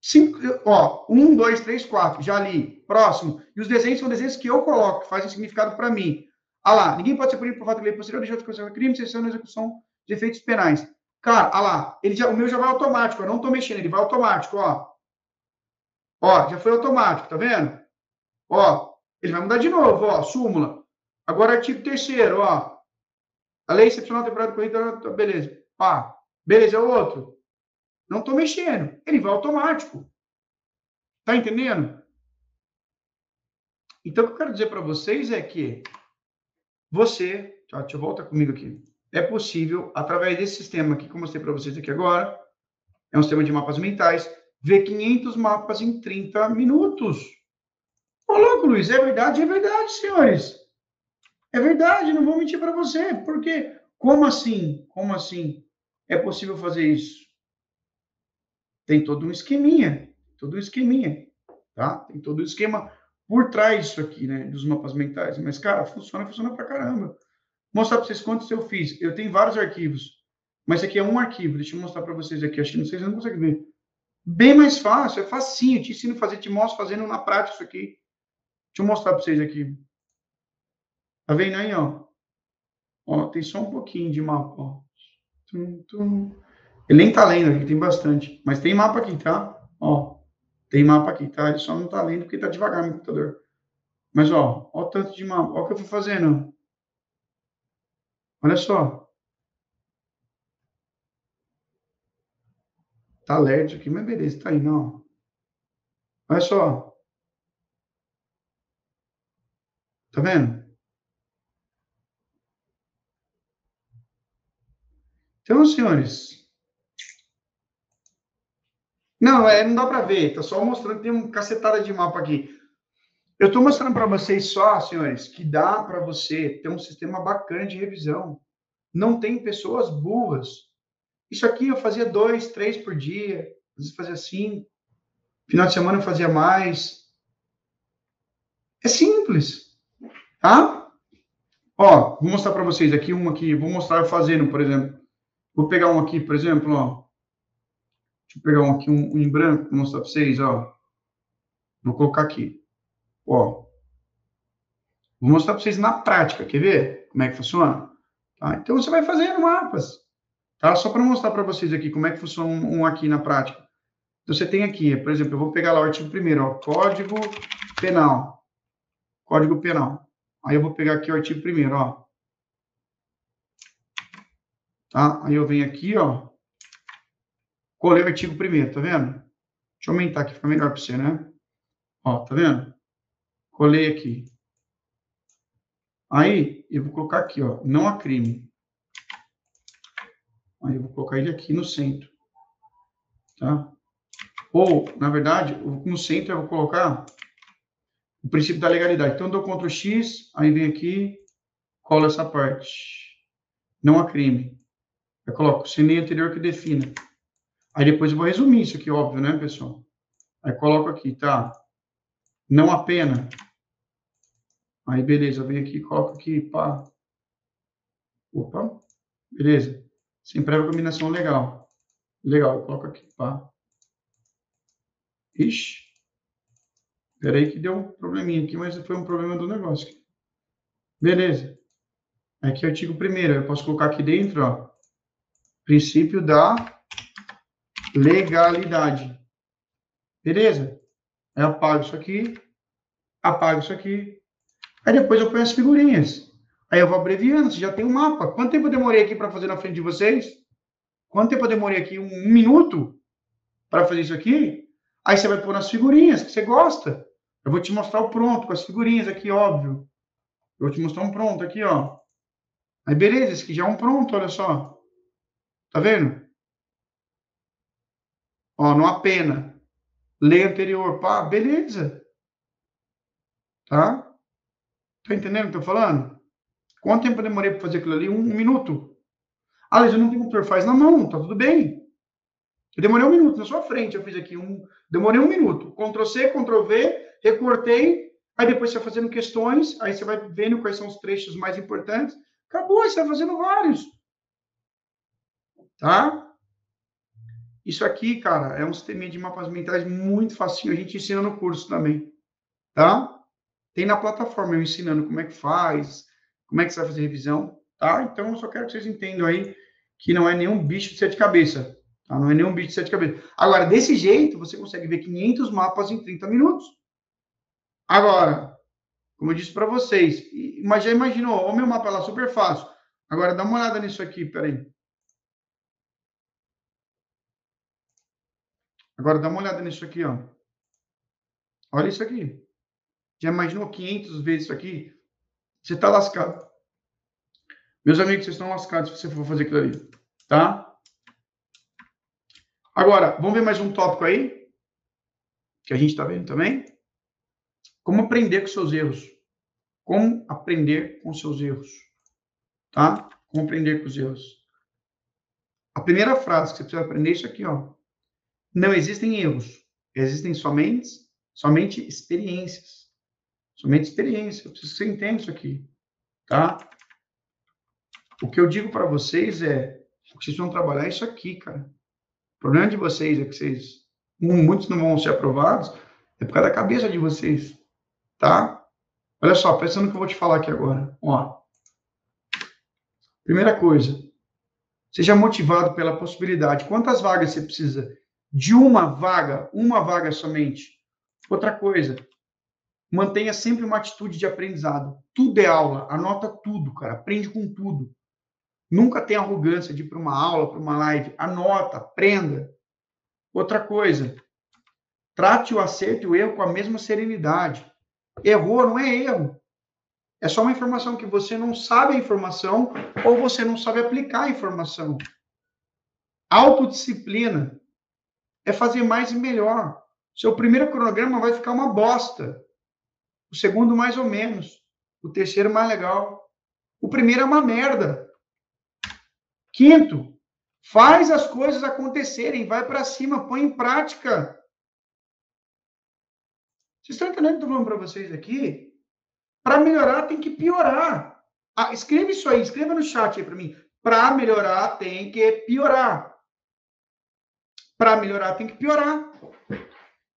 cinco, ó, um, dois, três, quatro, já li. Próximo. E os desenhos são desenhos que eu coloco, que fazem significado para mim. Ah lá, ninguém pode ser punido por fato de lei posterior, deixar de considerar crime, exceção na execução de efeitos penais. Cara, ah lá, ele já, o meu já vai automático, eu não tô mexendo, ele vai automático, ó. Ó, já foi automático, tá vendo? Ó, ele vai mudar de novo, ó, súmula. Agora, artigo terceiro, ó. A lei excepcional temporária corrida, beleza. Pá, beleza, é o outro. Não estou mexendo. Ele vai automático. Tá entendendo? Então, o que eu quero dizer para vocês é que você, tá, deixa eu voltar comigo aqui. É possível, através desse sistema aqui que eu mostrei para vocês aqui agora, é um sistema de mapas mentais, ver 500 mapas em 30 minutos. Ô, louco, Luiz, é verdade? É verdade, senhores. É verdade, não vou mentir para você. Porque, como assim? Como assim é possível fazer isso? tem todo um esqueminha, todo um esqueminha, tá? Tem todo um esquema por trás disso aqui, né, dos mapas mentais. Mas, cara, funciona, funciona pra caramba. Mostrar pra vocês quantos eu fiz. Eu tenho vários arquivos, mas esse aqui é um arquivo. Deixa eu mostrar para vocês aqui. Acho que vocês não conseguem ver. Bem mais fácil, é facinho. Eu te ensino a fazer, te mostro fazendo na prática isso aqui. Deixa eu mostrar para vocês aqui. Tá vendo aí, ó? Ó, tem só um pouquinho de mapa, ó. Tum, tum. Ele nem tá lendo aqui, tem bastante. Mas tem mapa aqui, tá? Ó, tem mapa aqui, tá? Ele só não tá lendo porque tá devagar no computador. Mas, ó, ó o tanto de mapa. Ó o que eu fui fazendo. Olha só. Tá alérgico aqui, mas beleza, tá aí, não. Olha só. Tá vendo? Então, senhores, não, é, não dá para ver, tá só mostrando, tem uma cacetada de mapa aqui. Eu estou mostrando para vocês só, senhores, que dá para você ter um sistema bacana de revisão. Não tem pessoas burras. Isso aqui eu fazia dois, três por dia, às vezes fazia cinco. Final de semana eu fazia mais. É simples, tá? Ó, vou mostrar para vocês aqui um aqui, vou mostrar eu fazendo, por exemplo. Vou pegar um aqui, por exemplo, ó. Deixa eu pegar um aqui, um, um em branco, para mostrar para vocês, ó. Vou colocar aqui. Ó. Vou mostrar para vocês na prática, quer ver como é que funciona? Tá? Então, você vai fazendo mapas, tá? Só para mostrar para vocês aqui como é que funciona um, um, aqui na prática. Então, você tem aqui, por exemplo, eu vou pegar lá o artigo primeiro, ó, Código Penal. Código Penal. Aí eu vou pegar aqui o artigo primeiro, ó. Tá? Aí eu venho aqui, ó, Colei o artigo primeiro, tá vendo? Deixa eu aumentar aqui, fica melhor para você, né? Ó, tá vendo? Colei aqui. Aí, eu vou colocar aqui, ó, não há crime. Aí eu vou colocar ele aqui no centro. Tá? Ou, na verdade, no centro eu vou colocar o princípio da legalidade. Então, eu dou Ctrl X, aí vem aqui, colo essa parte. Não há crime. Eu coloco sem lei anterior que defina. Aí depois eu vou resumir isso aqui, óbvio, né, pessoal? Aí coloco aqui, tá? Não a pena. Aí, beleza, venho aqui, coloco aqui, pá. Opa, beleza. Sem prévia combinação, legal. Legal, eu coloco aqui, pá. Ixi. Peraí que deu um probleminha aqui, mas foi um problema do negócio. Beleza. Aqui é o artigo primeiro, eu posso colocar aqui dentro, ó. Princípio da legalidade. Beleza? Aí apago isso aqui, apago isso aqui. Aí depois eu ponho as figurinhas. Aí eu vou abreviando, você já tem um mapa. Quanto tempo eu demorei aqui para fazer na frente de vocês? quanto tempo eu demorei aqui? Um, um minuto para fazer isso aqui? Aí você vai pôr nas figurinhas que você gosta. Eu vou te mostrar o pronto com as figurinhas aqui, óbvio. Eu vou te mostrar um pronto aqui, ó. Aí beleza, esse aqui já é um pronto, olha só. Tá vendo? Ó, não apena. Lei anterior, pá, beleza. Tá? Tá entendendo o que eu tô falando? Quanto tempo eu demorei para fazer aquilo ali? Um, um minuto. Ah, mas eu não tenho computador. Faz na mão, tá tudo bem. Eu demorei um minuto na sua frente, eu fiz aqui um. Demorei um minuto. Ctrl C, Ctrl V, recortei. Aí depois você vai fazendo questões, aí você vai vendo quais são os trechos mais importantes. Acabou, você vai fazendo vários. Tá? Isso aqui, cara, é um sistema de mapas mentais muito facinho. A gente ensina no curso também. Tá? Tem na plataforma eu ensinando como é que faz, como é que você vai fazer revisão, tá? Então, eu só quero que vocês entendam aí que não é nenhum bicho de sete cabeças, tá? Não é nenhum bicho de sete cabeças. Agora, desse jeito, você consegue ver 500 mapas em 30 minutos. Agora, como eu disse para vocês, mas já imaginou, o meu mapa lá super fácil. Agora, dá uma olhada nisso aqui, peraí. Agora, dá uma olhada nisso aqui, ó. Olha isso aqui. Já imaginou 500 vezes isso aqui? Você está lascado. Meus amigos, vocês estão lascados se você for fazer aquilo ali. Tá? Agora, vamos ver mais um tópico aí? Que a gente está vendo também. Como aprender com seus erros. Como aprender com seus erros. Tá? Como aprender com os erros. A primeira frase que você precisa aprender é isso aqui, ó. Não existem erros. Existem somente, somente experiências. Somente experiência. Eu preciso você isso aqui. Tá? O que eu digo para vocês é que vocês vão trabalhar isso aqui, cara. O problema de vocês é que vocês, muitos não vão ser aprovados, é por causa da cabeça de vocês. Tá? Olha só, pensando no que eu vou te falar aqui agora. Ó. Primeira coisa, seja motivado pela possibilidade. Quantas vagas você precisa? De uma vaga, uma vaga somente. Outra coisa, mantenha sempre uma atitude de aprendizado. Tudo é aula, anota tudo, cara, aprende com tudo. Nunca tenha arrogância de ir para uma aula, para uma live, anota, aprenda. Outra coisa, trate o acerto e o erro com a mesma serenidade. Errou não é erro. É só uma informação que você não sabe a informação ou você não sabe aplicar a informação. Autodisciplina é fazer mais e melhor. Seu primeiro cronograma vai ficar uma bosta. O segundo, mais ou menos. O terceiro, mais legal. O primeiro é uma merda. Quinto, faz as coisas acontecerem, vai para cima, põe em prática. Vocês estão entendendo o que eu estou falando para vocês aqui? Para melhorar, tem que piorar. Ah, escreva isso aí, escreva no chat aí para mim. Para melhorar, tem que piorar. Para melhorar, tem que piorar.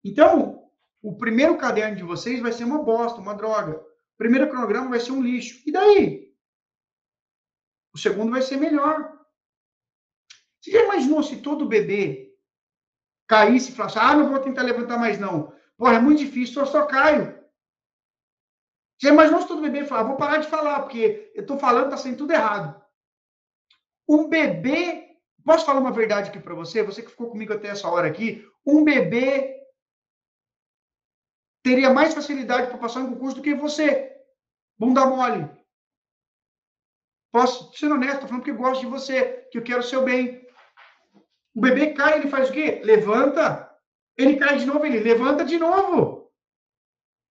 Então, o primeiro caderno de vocês vai ser uma bosta, uma droga. O primeiro cronograma vai ser um lixo. E daí? O segundo vai ser melhor. Você já imaginou se todo bebê caísse e falasse, ah, não vou tentar levantar mais não. Porra, é muito difícil, eu só caio. Já imaginou se todo bebê falar, vou parar de falar, porque eu estou falando, está sendo tudo errado. Um bebê, posso falar uma verdade aqui para você? Você que ficou comigo até essa hora aqui, um bebê teria mais facilidade para passar em concurso do que você. Bunda mole. Posso ser honesto, estou falando porque eu gosto de você, que eu quero o seu bem. O bebê cai, ele faz o quê? Levanta. Ele cai de novo, ele levanta de novo.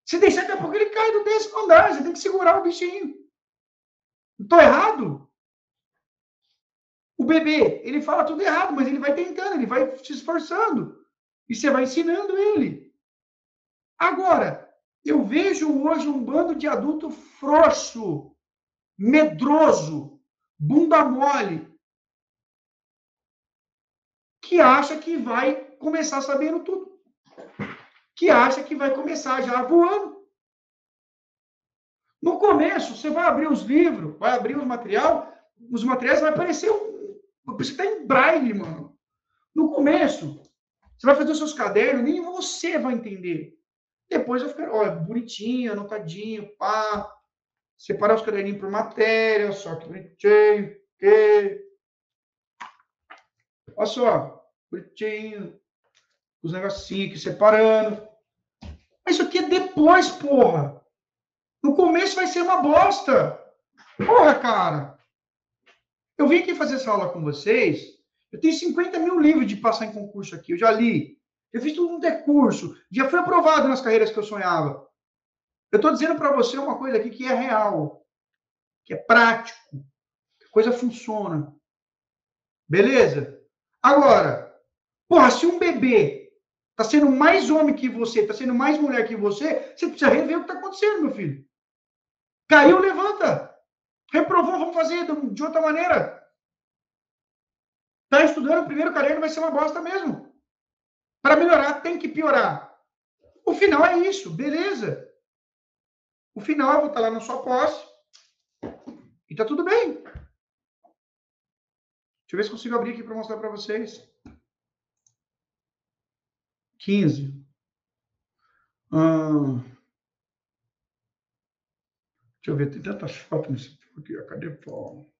Se deixar, daqui a pouco ele cai do décimo andar. Você tem que segurar o bichinho. Estou errado? O bebê, ele fala tudo errado, mas ele vai tentando, ele vai se esforçando. E você vai ensinando ele. Agora, eu vejo hoje um bando de adulto frouxo, medroso, bunda mole, que acha que vai começar sabendo tudo. Que acha que vai começar já voando. No começo, você vai abrir os livros, vai abrir os material, os materiais vai aparecer um, você está em braille, mano. No começo, você vai fazer os seus cadernos, nem você vai entender. Depois eu fiquei, olha, bonitinho, anotadinho, pá. Separar os caderninhos por matéria, só que bonitinho, que. Olha só, bonitinho, os negocinhos aqui separando. Mas isso aqui é depois, porra. No começo vai ser uma bosta. Porra, cara. Eu vim aqui fazer essa aula com vocês. Eu tenho 50 mil livros de passar em concurso aqui. Eu já li. Eu fiz tudo um decurso. Já fui aprovado nas carreiras que eu sonhava. Eu estou dizendo para você uma coisa aqui que é real. Que é prático. Que a coisa funciona. Beleza? Agora, porra, se um bebê tá sendo mais homem que você, tá sendo mais mulher que você, você precisa rever o que tá acontecendo, meu filho. Caiu, levanta. Reprovou, vamos fazer de outra maneira. Tá estudando o primeiro caderno, vai ser uma bosta mesmo. Para melhorar, tem que piorar. O final é isso, beleza. O final eu vou estar lá na sua posse e tá tudo bem. Deixa eu ver se consigo abrir aqui para mostrar para vocês. 15. Hum. Deixa eu ver, tem tantas fotos nesse aqui. Cadê o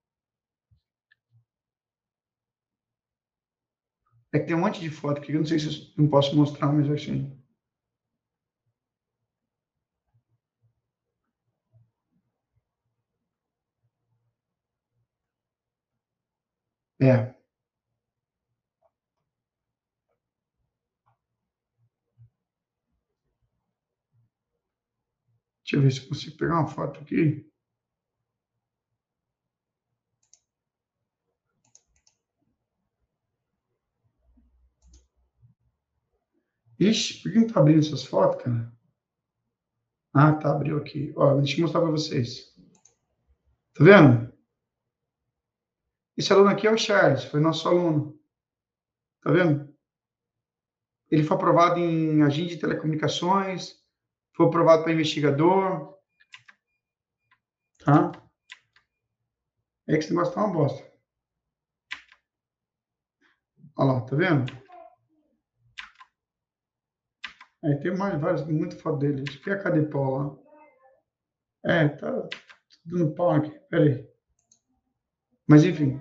É que tem um monte de foto aqui, eu não sei se eu não posso mostrar, mas assim. É. Deixa eu ver se eu consigo pegar uma foto aqui. Ixi, por que não tá abrindo essas fotos, cara? Ah, tá, abriu aqui. Ó, deixa eu mostrar para vocês. Tá vendo? Esse aluno aqui é o Charles, foi nosso aluno. Tá vendo? Ele foi aprovado em agente de telecomunicações, foi aprovado para investigador. Tá? É que esse negócio tá uma bosta. Olha lá, tá vendo? Aí tem mais vários, muito foto dele. Acho que é a Cadepol lá. É, tá dando pau aqui. Pera aí. Mas enfim.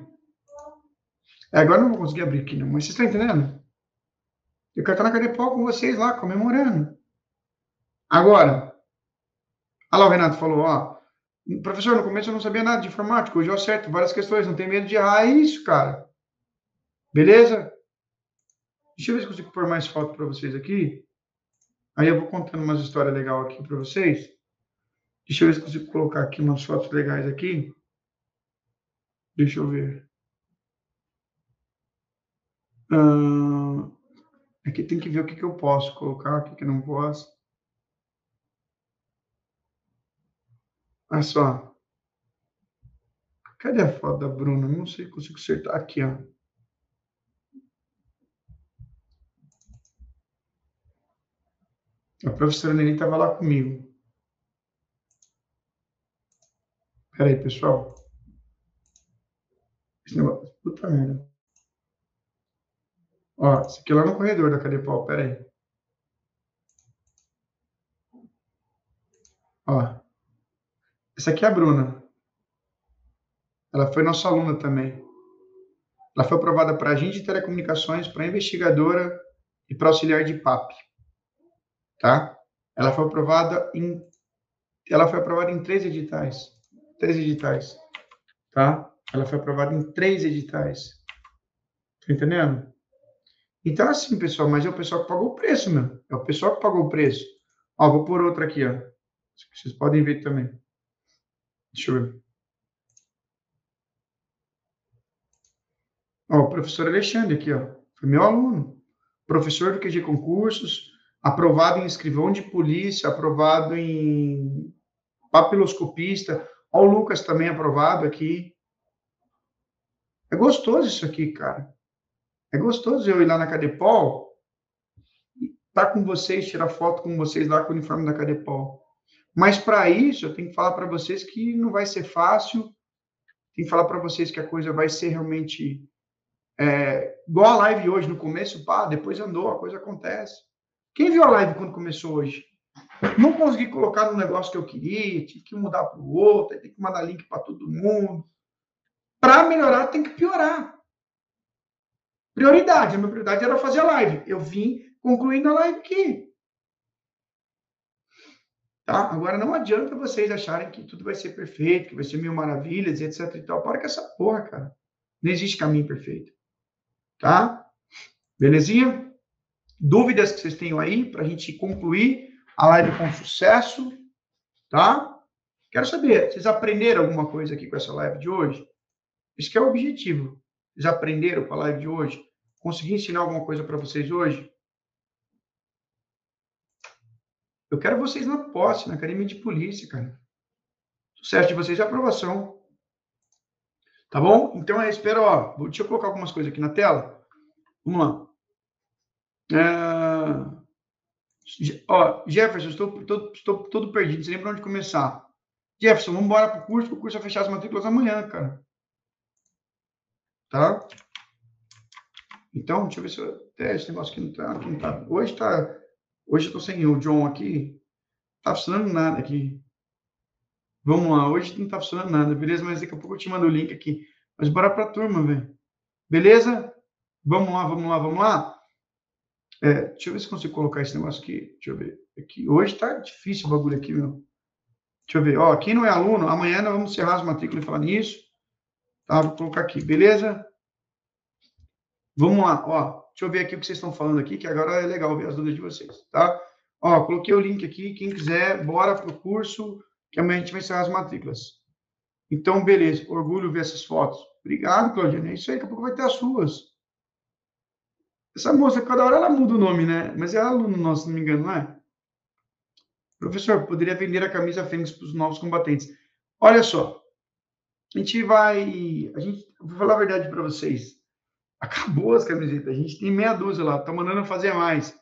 É, agora não vou conseguir abrir aqui, não. Mas vocês estão entendendo? Eu quero estar na Cadepol com vocês lá, comemorando. Agora. Olha lá o Renato falou, ó. Professor, no começo eu não sabia nada de informática. Hoje eu acerto várias questões. Não tem medo de errar. É isso, cara. Beleza? Deixa eu ver se consigo pôr mais foto para vocês aqui. Aí eu vou contando umas histórias legais aqui para vocês. Deixa eu ver se consigo colocar aqui umas fotos legais aqui. Deixa eu ver. Aqui tem que ver o que, que eu posso colocar, o que, que eu não posso. Olha só. Cadê a foto da Bruna? Não sei se consigo acertar. Aqui, ó. A professora Nelly estava lá comigo. Pera aí, pessoal. Esse negócio. Puta merda. Ó, isso aqui é lá no corredor da Cadepol. Pera aí. Ó. Essa aqui é a Bruna. Ela foi nossa aluna também. Ela foi aprovada para agente de telecomunicações, para investigadora e para auxiliar de PAP tá? Ela foi aprovada em ela foi aprovada em três editais, três editais, tá? Ela foi aprovada em três editais. Tá entendendo? Então assim, pessoal, mas é o pessoal que pagou o preço, meu. É o pessoal que pagou o preço. Ó, vou pôr outra aqui, ó. Vocês podem ver também. Deixa eu ver. Ó, o professor Alexandre aqui, ó. Foi meu aluno. Professor do QG Concursos, aprovado em escrivão de polícia, aprovado em papiloscopista. Olha o Lucas também aprovado aqui. É gostoso isso aqui, cara. É gostoso eu ir lá na Cadepol, estar tá com vocês, tirar foto com vocês lá com o uniforme da Cadepol. Mas para isso, eu tenho que falar para vocês que não vai ser fácil. Tenho que falar para vocês que a coisa vai ser realmente é, igual a live hoje no começo, pá, depois andou, a coisa acontece. Quem viu a live quando começou hoje? Não consegui colocar no negócio que eu queria, tive que mudar para o outro, tem que mandar link para todo mundo. Para melhorar, tem que piorar. prioridade. A minha prioridade era fazer a live. Eu vim concluindo a live aqui. Tá? Agora não adianta vocês acharem que tudo vai ser perfeito, que vai ser mil maravilhas, etc e tal. Para com essa porra, cara. Não existe caminho perfeito. Tá? Belezinha? Dúvidas que vocês tenham aí para a gente concluir a live com sucesso, tá? Quero saber, vocês aprenderam alguma coisa aqui com essa live de hoje? Esse é o objetivo. Vocês aprenderam com a live de hoje? Consegui ensinar alguma coisa para vocês hoje? Eu quero vocês na posse, na academia de polícia, cara. Sucesso de vocês e aprovação. Tá bom? Então eu espero, ó. Deixa eu colocar algumas coisas aqui na tela. Vamos lá. É... Ó, Jefferson, estou todo, estou todo perdido, não sei nem para onde começar. Jefferson, vamos embora para o curso, que o curso vai fechar as matrículas amanhã, cara. Tá? Então, deixa eu ver se eu... É, esse negócio aqui não tá, aqui não tá. Hoje tá... Hoje eu tô sem o John aqui. Tá funcionando nada aqui. Vamos lá, hoje não tá funcionando nada, beleza? Mas daqui a pouco eu te mando o link aqui. Mas bora pra turma, velho. Beleza? Vamos lá, vamos lá, vamos lá. É, deixa eu ver se consigo colocar esse negócio aqui. Deixa eu ver. Aqui. Hoje tá difícil o bagulho aqui, meu. Deixa eu ver. Ó, quem não é aluno, amanhã nós vamos encerrar as matrículas e falar nisso. Tá, vou colocar aqui, beleza? Vamos lá, ó. Deixa eu ver aqui o que vocês estão falando aqui, que agora é legal ver as dúvidas de vocês, tá? Ó, coloquei o link aqui. Quem quiser, bora pro curso, que amanhã a gente vai encerrar as matrículas. Então, beleza. Orgulho ver essas fotos. Obrigado, Claudine. É isso aí, daqui a pouco vai ter as suas. Essa moça, cada hora ela muda o nome, né? Mas é aluno nosso, se não me engano, não é? Professor, poderia vender a camisa Fênix para os novos combatentes. Olha só, a gente vai. A gente, vou falar a verdade para vocês. Acabou as camisetas. A gente tem meia dúzia lá. Tá mandando fazer mais. A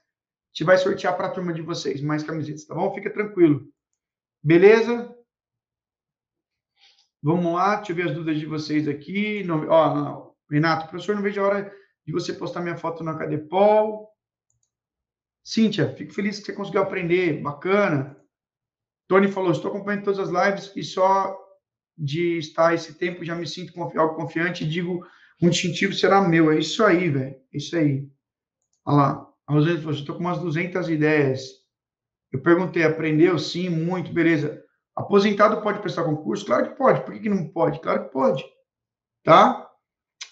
gente vai sortear para a turma de vocês mais camisetas, tá bom? Fica tranquilo. Beleza? Vamos lá, deixa eu ver as dúvidas de vocês aqui. Não, ó, não. Renato, professor, não vejo a hora de você postar minha foto na Cadepol. Cíntia, fico feliz que você conseguiu aprender, bacana. Tony falou, estou acompanhando todas as lives e só de estar esse tempo já me sinto confi algo confiante e digo, um distintivo será meu. É isso aí, velho. É isso aí. Olha lá. A Rosane falou, estou com umas 200 ideias. Eu perguntei, aprendeu? Sim, muito, beleza. Aposentado pode prestar concurso? Claro que pode. Por que, que não pode? Claro que pode. Tá?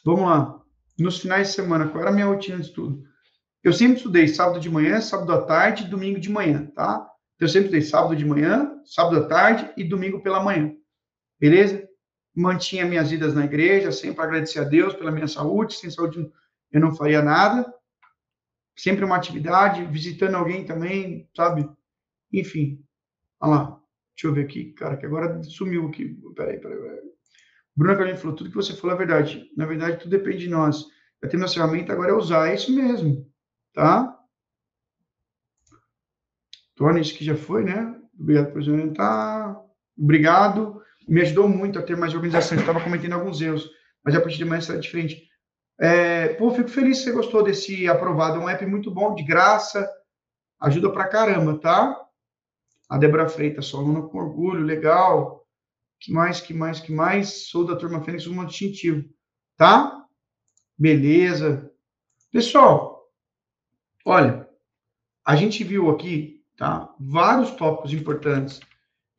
Vamos lá nos finais de semana, qual era a minha rotina de estudo? Eu sempre estudei sábado de manhã, sábado à tarde domingo de manhã, tá? Eu sempre estudei sábado de manhã, sábado à tarde e domingo pela manhã. Beleza? Mantinha minhas idas na igreja, sempre agradecer a Deus pela minha saúde. Sem saúde eu não faria nada. Sempre uma atividade, visitando alguém também, sabe? Enfim. Olha lá. Deixa eu ver aqui, cara, que agora sumiu aqui. Peraí, peraí, peraí. Bruna Carolina falou, tudo que você falou é verdade. Na verdade, tudo depende de nós. Já temos a ferramenta, agora é usar. É isso mesmo, tá? Tony, isso que já foi, né? Obrigado por orientar. Obrigado. Me ajudou muito a ter mais organização. Eu estava cometendo alguns erros, mas a partir de amanhã será diferente. É, pô, fico feliz que você gostou desse aprovado. É um app muito bom, de graça. Ajuda pra caramba, tá? A Débora Freitas, sua aluna com orgulho, legal que mais, que mais, que mais? Sou da turma Fênix, um distintivo. Tá? Beleza. Pessoal, olha, a gente viu aqui, tá? Vários tópicos importantes.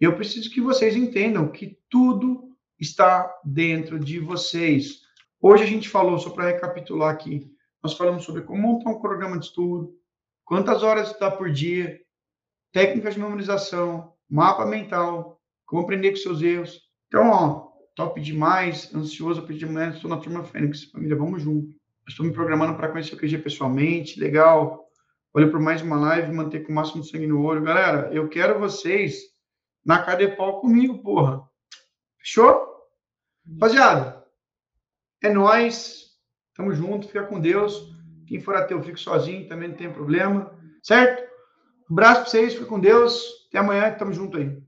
Eu preciso que vocês entendam que tudo está dentro de vocês. Hoje a gente falou, só para recapitular aqui, nós falamos sobre como montar um programa de estudo, quantas horas estudar por dia, técnicas de memorização, mapa mental, como aprender com seus erros. Então, ó, top demais, ansioso pedir de manhã, estou na turma Fênix. Família, vamos junto. Estou me programando para conhecer o QG pessoalmente, legal. Olha por mais uma live, manter com o máximo de sangue no olho. Galera, eu quero vocês na Cadepol comigo, porra. Fechou? Rapaziada, é nós. Tamo junto, fica com Deus. Quem for ateu, fique sozinho, também não tem problema. Certo? Um abraço para vocês, fica com Deus. Até amanhã, tamo junto aí.